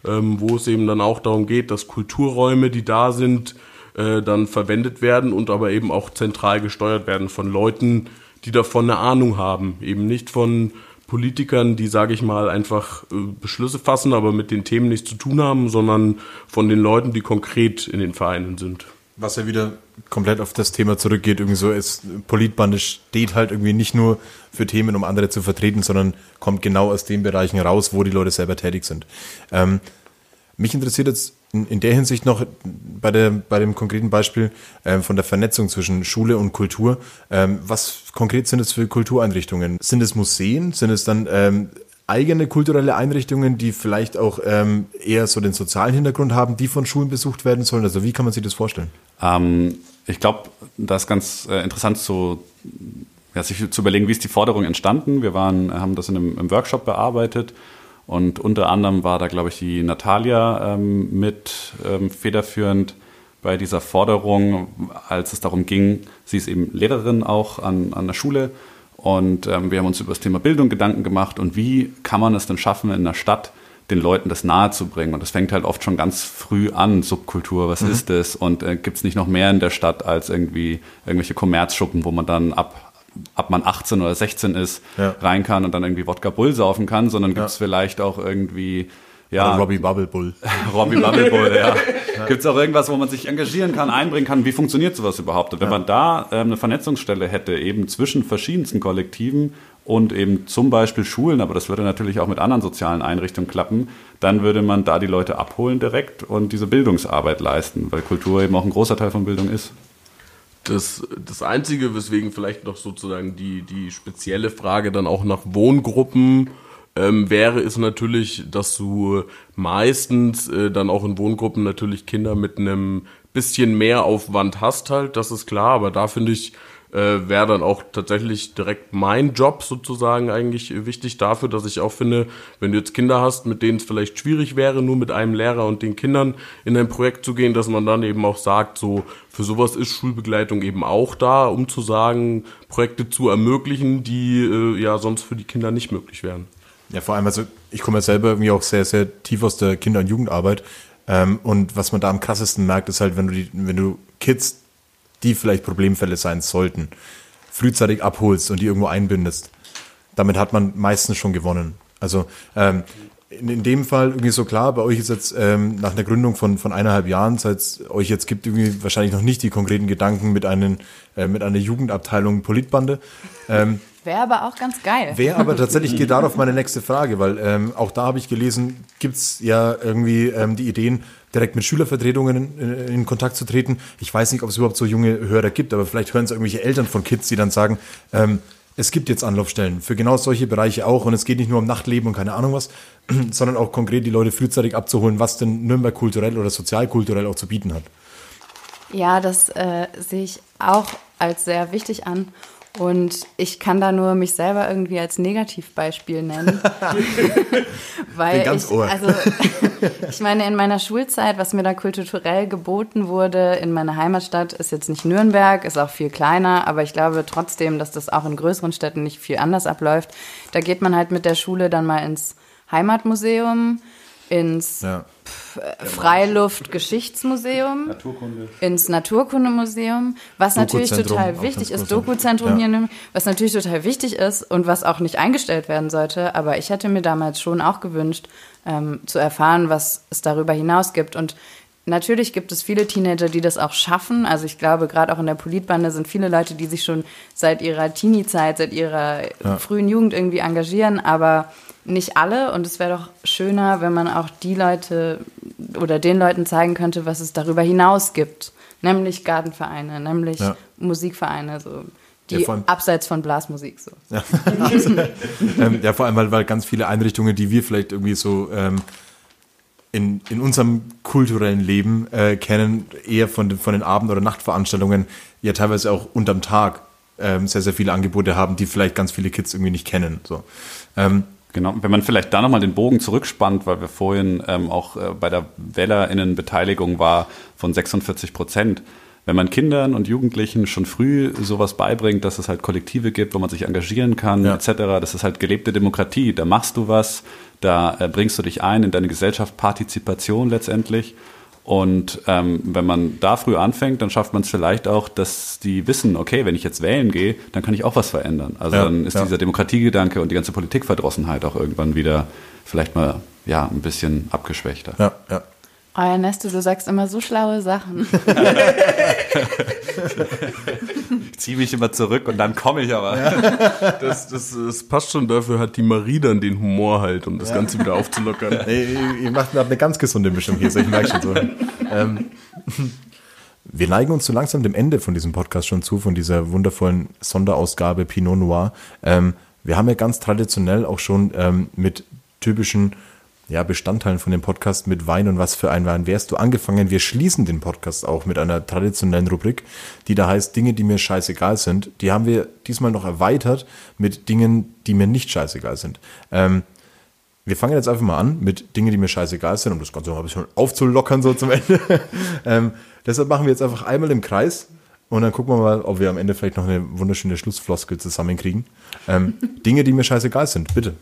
ähm, wo es eben dann auch darum geht, dass Kulturräume, die da sind, äh, dann verwendet werden und aber eben auch zentral gesteuert werden von Leuten, die davon eine Ahnung haben, eben nicht von Politikern, die, sage ich mal, einfach äh, Beschlüsse fassen, aber mit den Themen nichts zu tun haben, sondern von den Leuten, die konkret in den Vereinen sind. Was ja wieder komplett auf das Thema zurückgeht, irgendwie so ist, Politbande steht halt irgendwie nicht nur für Themen, um andere zu vertreten, sondern kommt genau aus den Bereichen raus, wo die Leute selber tätig sind. Ähm, mich interessiert jetzt in, in der Hinsicht noch bei, der, bei dem konkreten Beispiel ähm, von der Vernetzung zwischen Schule und Kultur. Ähm, was konkret sind es für Kultureinrichtungen? Sind es Museen? Sind es dann ähm, eigene kulturelle Einrichtungen, die vielleicht auch ähm, eher so den sozialen Hintergrund haben, die von Schulen besucht werden sollen? Also wie kann man sich das vorstellen? Ähm, ich glaube, das ist ganz äh, interessant zu, ja, sich zu überlegen, wie ist die Forderung entstanden. Wir waren, haben das in einem, im Workshop bearbeitet und unter anderem war da, glaube ich, die Natalia ähm, mit ähm, federführend bei dieser Forderung, als es darum ging, sie ist eben Lehrerin auch an, an der Schule und ähm, wir haben uns über das Thema Bildung Gedanken gemacht und wie kann man es denn schaffen in einer Stadt, den Leuten das nahe zu bringen. Und das fängt halt oft schon ganz früh an, Subkultur, was ist das? Und äh, gibt es nicht noch mehr in der Stadt als irgendwie irgendwelche Kommerzschuppen, wo man dann ab ab man 18 oder 16 ist, Ja. rein kann und dann irgendwie Wodka Bull saufen kann, sondern gibt es vielleicht auch irgendwie ja, Oder Robbie Bubble Bull. Robbie Bubble Bull, ja. Gibt es auch irgendwas, wo man sich engagieren kann, einbringen kann? Wie funktioniert sowas überhaupt? Und wenn man da ähm, eine Vernetzungsstelle hätte, eben zwischen verschiedensten Kollektiven und eben zum Beispiel Schulen, aber das würde natürlich auch mit anderen sozialen Einrichtungen klappen, dann würde man da die Leute abholen direkt und diese Bildungsarbeit leisten, weil Kultur eben auch ein großer Teil von Bildung ist. Das, das Einzige, weswegen vielleicht noch sozusagen die, die spezielle Frage dann auch nach Wohngruppen ähm, wäre, ist natürlich, dass du meistens äh, dann auch in Wohngruppen natürlich Kinder mit einem bisschen mehr Aufwand hast halt, das ist klar, aber da finde ich, äh, wäre dann auch tatsächlich direkt mein Job sozusagen eigentlich wichtig dafür, dass ich auch finde, wenn du jetzt Kinder hast, mit denen es vielleicht schwierig wäre, nur mit einem Lehrer und den Kindern in ein Projekt zu gehen, dass man dann eben auch sagt, so für sowas ist Schulbegleitung eben auch da, um zu sagen, Projekte zu ermöglichen, die äh, ja sonst für die Kinder nicht möglich wären. Ja, vor allem, also ich komme ja selber irgendwie auch sehr, sehr tief aus der Kinder- und Jugendarbeit. Ähm, und was man da am krassesten merkt, ist halt, wenn du die, wenn du Kids, die vielleicht Problemfälle sein sollten, frühzeitig abholst und die irgendwo einbindest, damit hat man meistens schon gewonnen. Also ähm, in, in dem Fall irgendwie so klar, bei euch ist jetzt ähm, nach einer Gründung von, von eineinhalb Jahren, seit es euch jetzt gibt, irgendwie wahrscheinlich noch nicht die konkreten Gedanken mit, einen, äh, mit einer Jugendabteilung Politbande. Ähm, Wäre aber auch ganz geil. Wäre aber tatsächlich geht darauf meine nächste Frage, weil ähm, auch da habe ich gelesen, gibt's ja irgendwie ähm, die Ideen, direkt mit Schülervertretungen in, in, in Kontakt zu treten. Ich weiß nicht, ob es überhaupt so junge Hörer gibt, aber vielleicht hören es irgendwelche Eltern von Kids, die dann sagen, ähm, es gibt jetzt Anlaufstellen für genau solche Bereiche auch und es geht nicht nur um Nachtleben und keine Ahnung was, sondern auch konkret die Leute frühzeitig abzuholen, was denn Nürnberg kulturell oder sozialkulturell auch zu bieten hat. Ja, das äh, sehe ich auch als sehr wichtig an. Und ich kann da nur mich selber irgendwie als Negativbeispiel nennen. Weil ich, ohr. also ich meine, in meiner Schulzeit, was mir da kulturell geboten wurde in meiner Heimatstadt, ist jetzt nicht Nürnberg, ist auch viel kleiner, aber ich glaube trotzdem, dass das auch in größeren Städten nicht viel anders abläuft. Da geht man halt mit der Schule dann mal ins Heimatmuseum, ins Ja. Freiluft-Geschichtsmuseum, Naturkunde. ins Naturkundemuseum, was natürlich total wichtig ist. Dokuzentrum Ja. hier, in was natürlich total wichtig ist und was auch nicht eingestellt werden sollte. Aber ich hätte mir damals schon auch gewünscht, ähm, zu erfahren, was es darüber hinaus gibt. Und natürlich gibt es viele Teenager, die das auch schaffen. Also ich glaube, gerade auch in der Politbande sind viele Leute, die sich schon seit ihrer Teenie-Zeit, seit ihrer frühen Jugend irgendwie engagieren, aber nicht alle. Und es wäre doch schöner, wenn man auch die Leute oder den Leuten zeigen könnte, was es darüber hinaus gibt. Nämlich Gartenvereine, nämlich Ja. Musikvereine, so. Ja, Die vor allem- abseits von Blasmusik so. ähm, ja, vor allem, weil, weil ganz viele Einrichtungen, die wir vielleicht irgendwie so ähm, in, in unserem kulturellen Leben äh, kennen, eher von, den- von den Abend- oder Nachtveranstaltungen, ja teilweise auch unterm Tag ähm, sehr, sehr viele Angebote haben, die vielleicht ganz viele Kids irgendwie nicht kennen. So. Ähm, Genau, wenn man vielleicht da nochmal den Bogen zurückspannt, weil wir vorhin ähm, auch äh, bei der WählerInnenbeteiligung war von 46 Prozent. Wenn man Kindern und Jugendlichen schon früh sowas beibringt, dass es halt Kollektive gibt, wo man sich engagieren kann, Ja. etc., das ist halt gelebte Demokratie. Da machst du was, da äh, bringst du dich ein in deine Gesellschaft, Partizipation letztendlich. Und ähm, wenn man da früh anfängt, dann schafft man es vielleicht auch, dass die wissen, okay, wenn ich jetzt wählen gehe, dann kann ich auch was verändern. Also Ja, dann ist ja. dieser Demokratiegedanke und die ganze Politikverdrossenheit auch irgendwann wieder vielleicht mal ja ein bisschen abgeschwächter. ja, ja. Oh, Ernesto, du sagst immer so schlaue Sachen. Ich ziehe mich immer zurück und dann komme ich aber. Das, das, das passt schon, dafür hat die Marie dann den Humor halt, um das Ganze wieder aufzulockern. Ey, ihr macht eine ganz gesunde Mischung hier, so ich merke schon so. ähm, wir neigen uns so langsam dem Ende von diesem Podcast schon zu, von dieser wundervollen Sonderausgabe Pinot Noir. Ähm, wir haben ja ganz traditionell auch schon ähm, mit typischen ja, Bestandteilen von dem Podcast mit Wein und was für ein Wein wärst du angefangen. Wir schließen den Podcast auch mit einer traditionellen Rubrik, die da heißt Dinge, die mir scheißegal sind. Die haben wir diesmal noch erweitert mit Dingen, die mir nicht scheißegal sind. Ähm, wir fangen jetzt einfach mal an mit Dingen, die mir scheißegal sind, um das Ganze mal ein bisschen aufzulockern so zum Ende. ähm, deshalb machen wir jetzt einfach einmal im Kreis und dann gucken wir mal, ob wir am Ende vielleicht noch eine wunderschöne Schlussfloskel zusammenkriegen. Ähm, Dinge, die mir scheißegal sind, bitte.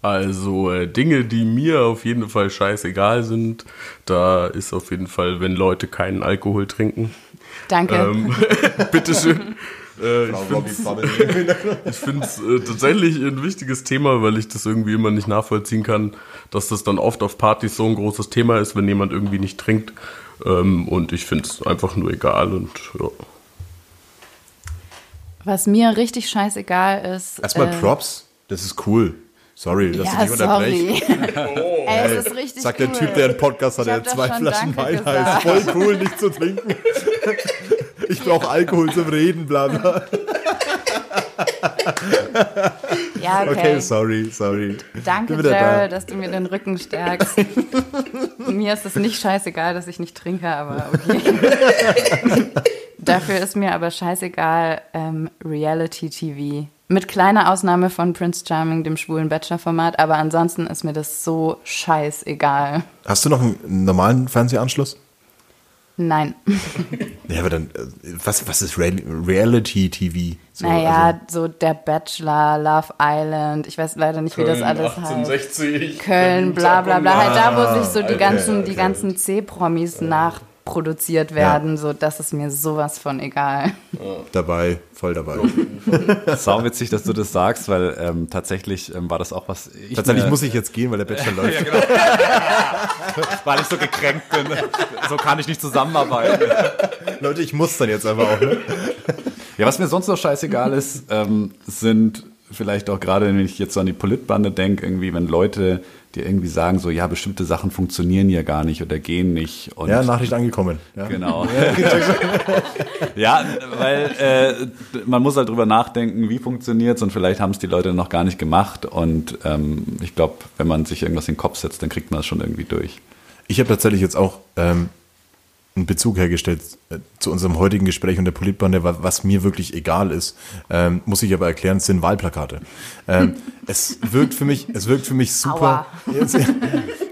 Also äh, Dinge, die mir auf jeden Fall scheißegal sind, da ist auf jeden Fall, wenn Leute keinen Alkohol trinken. Danke. Ähm, bitteschön. Äh, ich finde es äh, tatsächlich ein wichtiges Thema, weil ich das irgendwie immer nicht nachvollziehen kann, dass das dann oft auf Partys so ein großes Thema ist, wenn jemand irgendwie nicht trinkt. Ähm, und ich finde es einfach nur egal und ja. Was mir richtig scheißegal ist. Erstmal äh, Props, das ist cool. Sorry, dass Ja, ich dich unterbreche. sorry. Ey, es ist richtig Sagt cool. der Typ, der einen Podcast hat, der zwei Flaschen Wein heißt. Voll cool, nicht zu trinken. Ich brauche Alkohol zum Reden, bla bla. Ja, okay. Okay, sorry, sorry. Danke, wieder da. Dass du mir den Rücken stärkst. mir ist es nicht scheißegal, dass ich nicht trinke, aber okay. Dafür ist mir aber scheißegal ähm, Reality-TV. Mit kleiner Ausnahme von Prince Charming, dem schwulen Bachelor-Format, aber ansonsten ist mir das so scheißegal. Hast du noch einen normalen Fernsehanschluss? Nein. Ja, aber dann, äh, was, was ist Real Reality-TV? So, naja, also- so der Bachelor, Love Island, ich weiß leider nicht, wie das alles heißt. 1860. Köln, bla bla bla. Halt da, wo sich so die okay, ganzen, okay. die ganzen C-Promis nachproduziert werden, so das ist mir sowas von egal. dabei, voll dabei. Sau witzig, dass du das sagst, weil ähm, tatsächlich ähm, war das auch was. Ich Tatsächlich mir- muss ich jetzt gehen, weil der Bachelor läuft. weil ich so gekränkt bin. So kann ich nicht zusammenarbeiten. Leute, ich muss dann jetzt einfach auch. Ne? Ja, was mir sonst noch scheißegal ist, ähm, sind vielleicht auch gerade, wenn ich jetzt so an die Politbande denke, irgendwie, wenn Leute dir irgendwie sagen, so, ja, bestimmte Sachen funktionieren ja gar nicht oder gehen nicht. Und Ja, Nachricht angekommen. Ja. Genau. ja, weil äh, man muss halt drüber nachdenken, wie funktioniert's und vielleicht haben es die Leute noch gar nicht gemacht und ähm, ich glaube, wenn man sich irgendwas in den Kopf setzt, dann kriegt man es schon irgendwie durch. Ich habe tatsächlich jetzt auch ähm, einen Bezug hergestellt äh, zu unserem heutigen Gespräch und der Politbande, wa- was mir wirklich egal ist, ähm, muss ich aber erklären, sind Wahlplakate. Ähm, es wirkt für mich, es wirkt für mich super. Jetzt,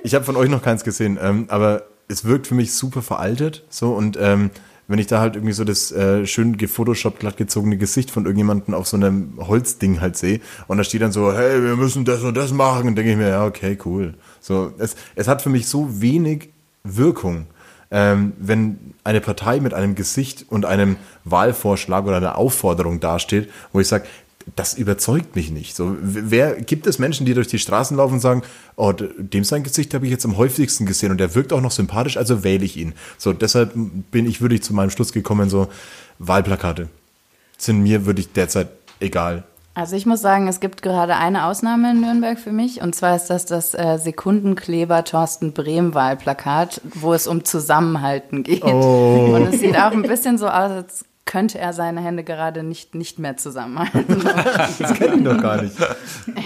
ich habe von euch noch keins gesehen, ähm, aber es wirkt für mich super veraltet. So und ähm, wenn ich da halt irgendwie so das äh, schön gefotoshoppt, glatt gezogene Gesicht von irgendjemandem auf so einem Holzding halt sehe und da steht dann so, hey, wir müssen das und das machen, denke ich mir, ja, okay, cool. So, es, es hat für mich so wenig Wirkung, ähm, wenn eine Partei mit einem Gesicht und einem Wahlvorschlag oder einer Aufforderung dasteht, wo ich sage, das überzeugt mich nicht. So, wer gibt es Menschen, die durch die Straßen laufen und sagen, oh, dem sein Gesicht habe ich jetzt am häufigsten gesehen und der wirkt auch noch sympathisch, also wähle ich ihn. So, deshalb bin ich wirklich zu meinem Schluss gekommen, so Wahlplakate sind mir wirklich derzeit egal. Also ich muss sagen, es gibt gerade eine Ausnahme in Nürnberg für mich und zwar ist das das äh, Sekundenkleber Thorsten Brehm Wahlplakat, wo es um Zusammenhalten geht. Und es sieht auch ein bisschen so aus, als könnte er seine Hände gerade nicht, nicht mehr zusammenhalten. Das kenne ich noch gar nicht.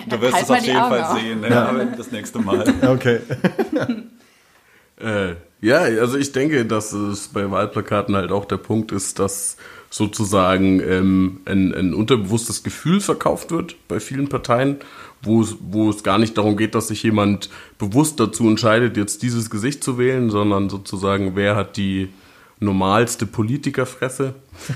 Du wirst Halt es auf jeden Augen Fall auf. sehen, ne? das nächste Mal. Okay. Äh, ja, also ich denke, dass es bei Wahlplakaten halt auch der Punkt ist, dass sozusagen ähm, ein, ein unterbewusstes Gefühl verkauft wird bei vielen Parteien, wo es, wo es gar nicht darum geht, dass sich jemand bewusst dazu entscheidet, jetzt dieses Gesicht zu wählen, sondern sozusagen, wer hat die normalste Politikerfresse,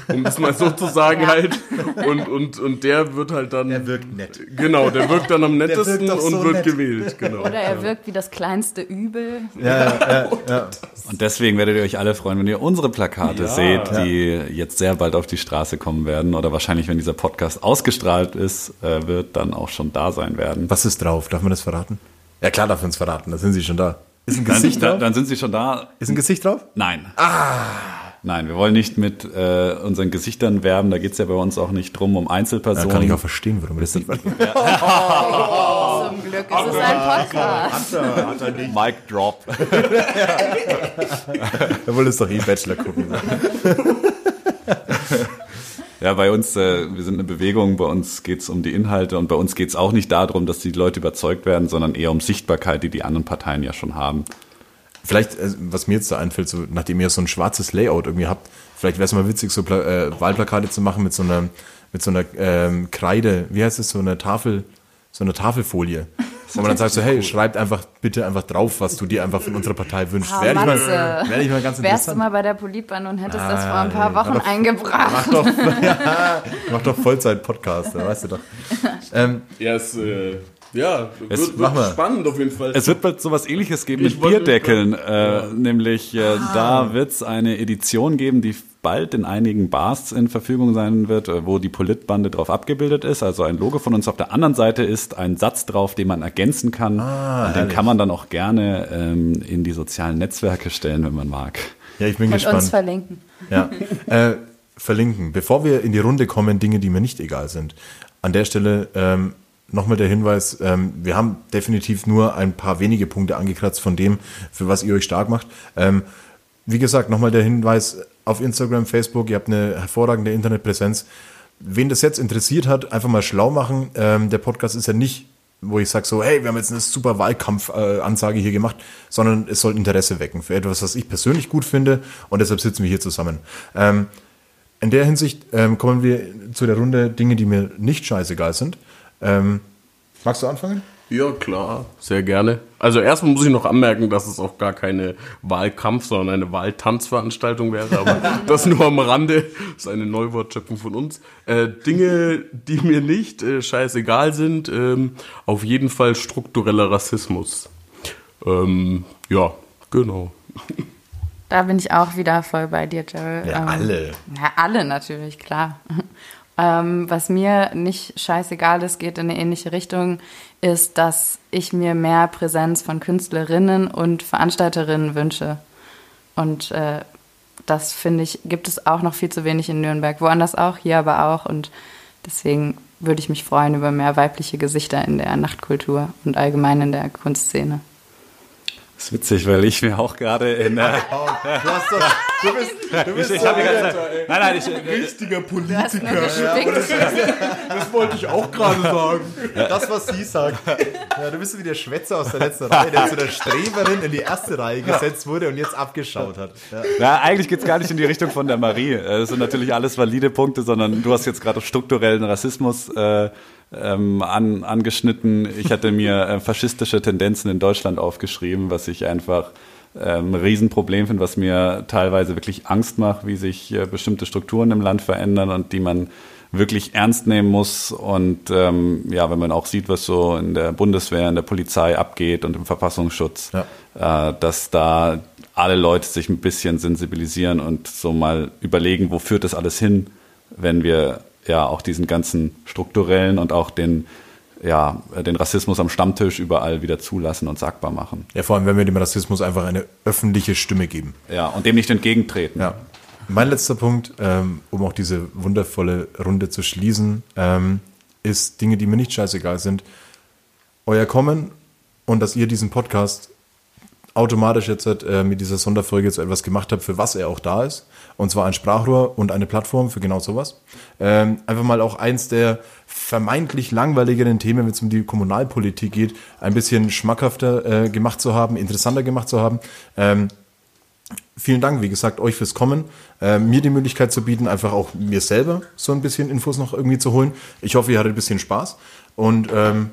um es mal so zu sagen halt. Und, und, und der wird halt dann... Der wirkt nett. Genau, der wirkt dann am wirkt nettesten doch so und wird nett. gewählt. Genau. Oder er wirkt wie das kleinste Übel. Und deswegen werdet ihr euch alle freuen, wenn ihr unsere Plakate Ja. seht, die jetzt sehr bald auf die Straße kommen werden oder wahrscheinlich, wenn dieser Podcast ausgestrahlt ist, äh, wird dann auch schon da sein werden. Was ist drauf? Darf man das verraten? Ja, klar darf man es verraten, da sind sie schon da. Ist ein Dann, Gesicht dann, drauf? dann sind sie schon da. Ist ein Gesicht drauf? Nein. Nein, wir wollen nicht mit äh, unseren Gesichtern werben. Da geht's ja bei uns auch nicht drum um Ja, Einzelpersonen. kann ich auch verstehen, warum das nicht. Zum Glück ist es ein Podcast. Mic Drop. Da wolltest doch eh Bachelor gucken. Ja, bei uns, äh, wir sind eine Bewegung, bei uns geht's um die Inhalte und bei uns geht's auch nicht darum, dass die Leute überzeugt werden, sondern eher um Sichtbarkeit, die die anderen Parteien ja schon haben. Vielleicht, äh, was mir jetzt da einfällt, so, nachdem ihr so ein schwarzes Layout irgendwie habt, vielleicht wäre es mal witzig, so Pla äh, Wahlplakate zu machen mit so einer, mit so einer ähm, Kreide, wie heißt es, so eine Tafel, so eine Tafelfolie. Wo man dann sagt so, hey, schreibt einfach bitte einfach drauf, was du dir einfach von unserer Partei wünschst. Ah, Wäre ich, mal, wär ich mal ganz Wärst du mal bei der Politbahn und hättest das vor Ah, ein paar nee, Wochen war doch- eingebracht. Mach doch, ja, mach doch Vollzeit-Podcast, da weißt du doch. Ähm, Ja, es, äh, Ja, Es- wird, wird spannend auf jeden Fall. Es wird bald sowas ähnliches geben Ich mit Bierdeckeln. Äh, Nämlich äh, da wird es eine Edition geben, die bald in einigen Bars in Verfügung sein wird, äh, wo die Politbande drauf abgebildet ist. Also ein Logo von uns. Auf der anderen Seite ist ein Satz drauf, den man ergänzen kann. Ah, Und den kann man dann auch gerne ähm, in die sozialen Netzwerke stellen, wenn man mag. Ja, ich bin Und uns gespannt. verlinken. Ja. Äh, verlinken. Bevor wir in die Runde kommen, Dinge, die mir nicht egal sind. An der Stelle ähm, nochmal der Hinweis, ähm, wir haben definitiv nur ein paar wenige Punkte angekratzt von dem, für was ihr euch stark macht. Ähm, wie gesagt, nochmal der Hinweis auf Instagram, Facebook, ihr habt eine hervorragende Internetpräsenz. Wen das jetzt interessiert hat, einfach mal schlau machen. Ähm, der Podcast ist ja nicht, wo ich sage so, hey, wir haben jetzt eine super Wahlkampf-Ansage hier gemacht, sondern es soll Interesse wecken für etwas, was ich persönlich gut finde und deshalb sitzen wir hier zusammen. Ähm, in der Hinsicht ähm, kommen wir zu der Runde Dinge, die mir nicht scheißegal sind. Ähm, magst du anfangen? Ja, klar, sehr gerne. Also erstmal muss ich noch anmerken, dass es auch gar keine Wahlkampf, sondern eine Wahltanzveranstaltung wäre, aber das nur am Rande. Das ist eine Neuwortschöpfung von uns. Äh, Dinge, die mir nicht äh, scheißegal sind, ähm, auf jeden Fall struktureller Rassismus. Ähm, ja, genau. Da bin ich auch wieder voll bei dir, Gerald. Ja, Ähm, alle. Ja, alle natürlich, klar. Ähm, was mir nicht scheißegal ist, geht in eine ähnliche Richtung, ist, dass ich mir mehr Präsenz von Künstlerinnen und Veranstalterinnen wünsche. Und äh, das finde ich, gibt es auch noch viel zu wenig in Nürnberg. Woanders auch, hier aber auch. Und deswegen würde ich mich freuen über mehr weibliche Gesichter in der Nachtkultur und allgemein in der Kunstszene. Das ist witzig, weil ich mir auch gerade in der. Du, hast doch, du bist, du bist Ich ganze Zeit. Nein, nein, ich, Richtiger Du hast nur Politiker. gespickt. Das wollte ich auch gerade sagen. das, was sie sagt. Ja, du bist so wie der Schwätzer aus der letzten Reihe, der zu der Streberin in die erste Reihe gesetzt wurde und jetzt abgeschaut hat. Ja. Na, eigentlich geht's gar nicht in die Richtung von der Marie. Äh, Das sind natürlich alles valide Punkte, sondern du hast jetzt gerade strukturellen Rassismus äh, ähm, an, angeschnitten. Ich hatte mir äh, faschistische Tendenzen in Deutschland aufgeschrieben, was ich einfach ähm, ein Riesenproblem finde, was mir teilweise wirklich Angst macht, wie sich äh, bestimmte Strukturen im Land verändern und die man wirklich ernst nehmen muss. Und ähm, ja, wenn man auch sieht, was so in der Bundeswehr, in der Polizei abgeht und im Verfassungsschutz, äh, dass da alle Leute sich ein bisschen sensibilisieren und so mal überlegen, wo führt das alles hin, wenn wir ja auch diesen ganzen strukturellen und auch den ja, den Rassismus am Stammtisch überall wieder zulassen und sagbar machen. ja, vor allem, wenn wir dem Rassismus einfach eine öffentliche Stimme geben. Ja, und dem nicht entgegentreten. Ja. Mein letzter Punkt, ähm, um auch diese wundervolle Runde zu schließen, ähm, ist Dinge, die mir nicht scheißegal sind. Euer Kommen und dass ihr diesen Podcast automatisch jetzt äh, mit dieser Sonderfolge zu etwas gemacht habt, für was er auch da ist. Und zwar ein Sprachrohr und eine Plattform für genau sowas. Ähm, einfach mal auch eins der vermeintlich langweiligeren Themen, wenn es um die Kommunalpolitik geht, ein bisschen schmackhafter äh, gemacht zu haben, interessanter gemacht zu haben. Ähm, vielen Dank, wie gesagt, euch fürs Kommen, äh, mir die Möglichkeit zu bieten, einfach auch mir selber so ein bisschen Infos noch irgendwie zu holen. Ich hoffe, ihr hattet ein bisschen Spaß und ähm,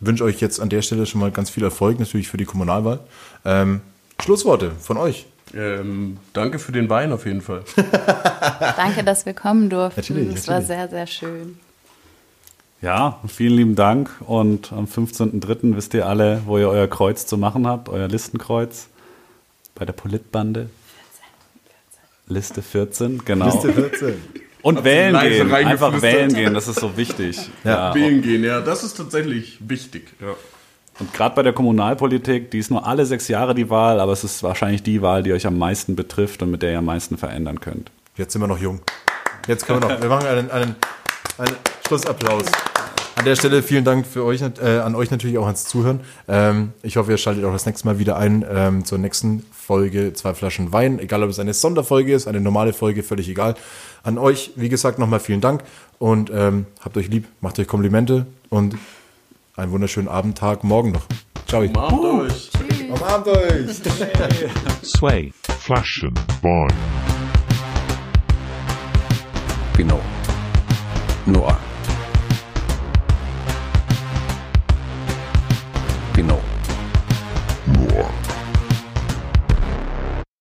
wünsche euch jetzt an der Stelle schon mal ganz viel Erfolg natürlich für die Kommunalwahl. Ähm, Schlussworte von euch. Ähm, danke für den Wein auf jeden Fall. Danke, dass wir kommen durften. Natürlich, Es war sehr, sehr schön. Ja, vielen lieben Dank. Und am 15.03. wisst ihr alle, wo ihr euer Kreuz zu machen habt, euer Listenkreuz. Bei der Politbande. Liste 14, genau. 14. Und wählen leise gehen. Einfach wählen gehen, das ist so wichtig. Ja. Wählen gehen, ja, das ist tatsächlich wichtig. Ja. Und gerade bei der Kommunalpolitik, die ist nur alle sechs Jahre die Wahl, aber es ist wahrscheinlich die Wahl, die euch am meisten betrifft und mit der ihr am meisten verändern könnt. Jetzt sind wir noch jung. Jetzt können wir noch. Wir machen einen, einen, einen Schlussapplaus. An der Stelle vielen Dank für euch, äh, an euch natürlich auch ans Zuhören. Ähm, ich hoffe, ihr schaltet auch das nächste Mal wieder ein ähm, zur nächsten Folge Zwei Flaschen Wein. Egal, ob es eine Sonderfolge ist, eine normale Folge, völlig egal. An euch, wie gesagt, nochmal vielen Dank und ähm, habt euch lieb, macht euch Komplimente und einen wunderschönen Abend, Tag, morgen noch. Ciao. Macht euch. Umarmt euch. Sway. Flaschen Wein. Pinot. Noir.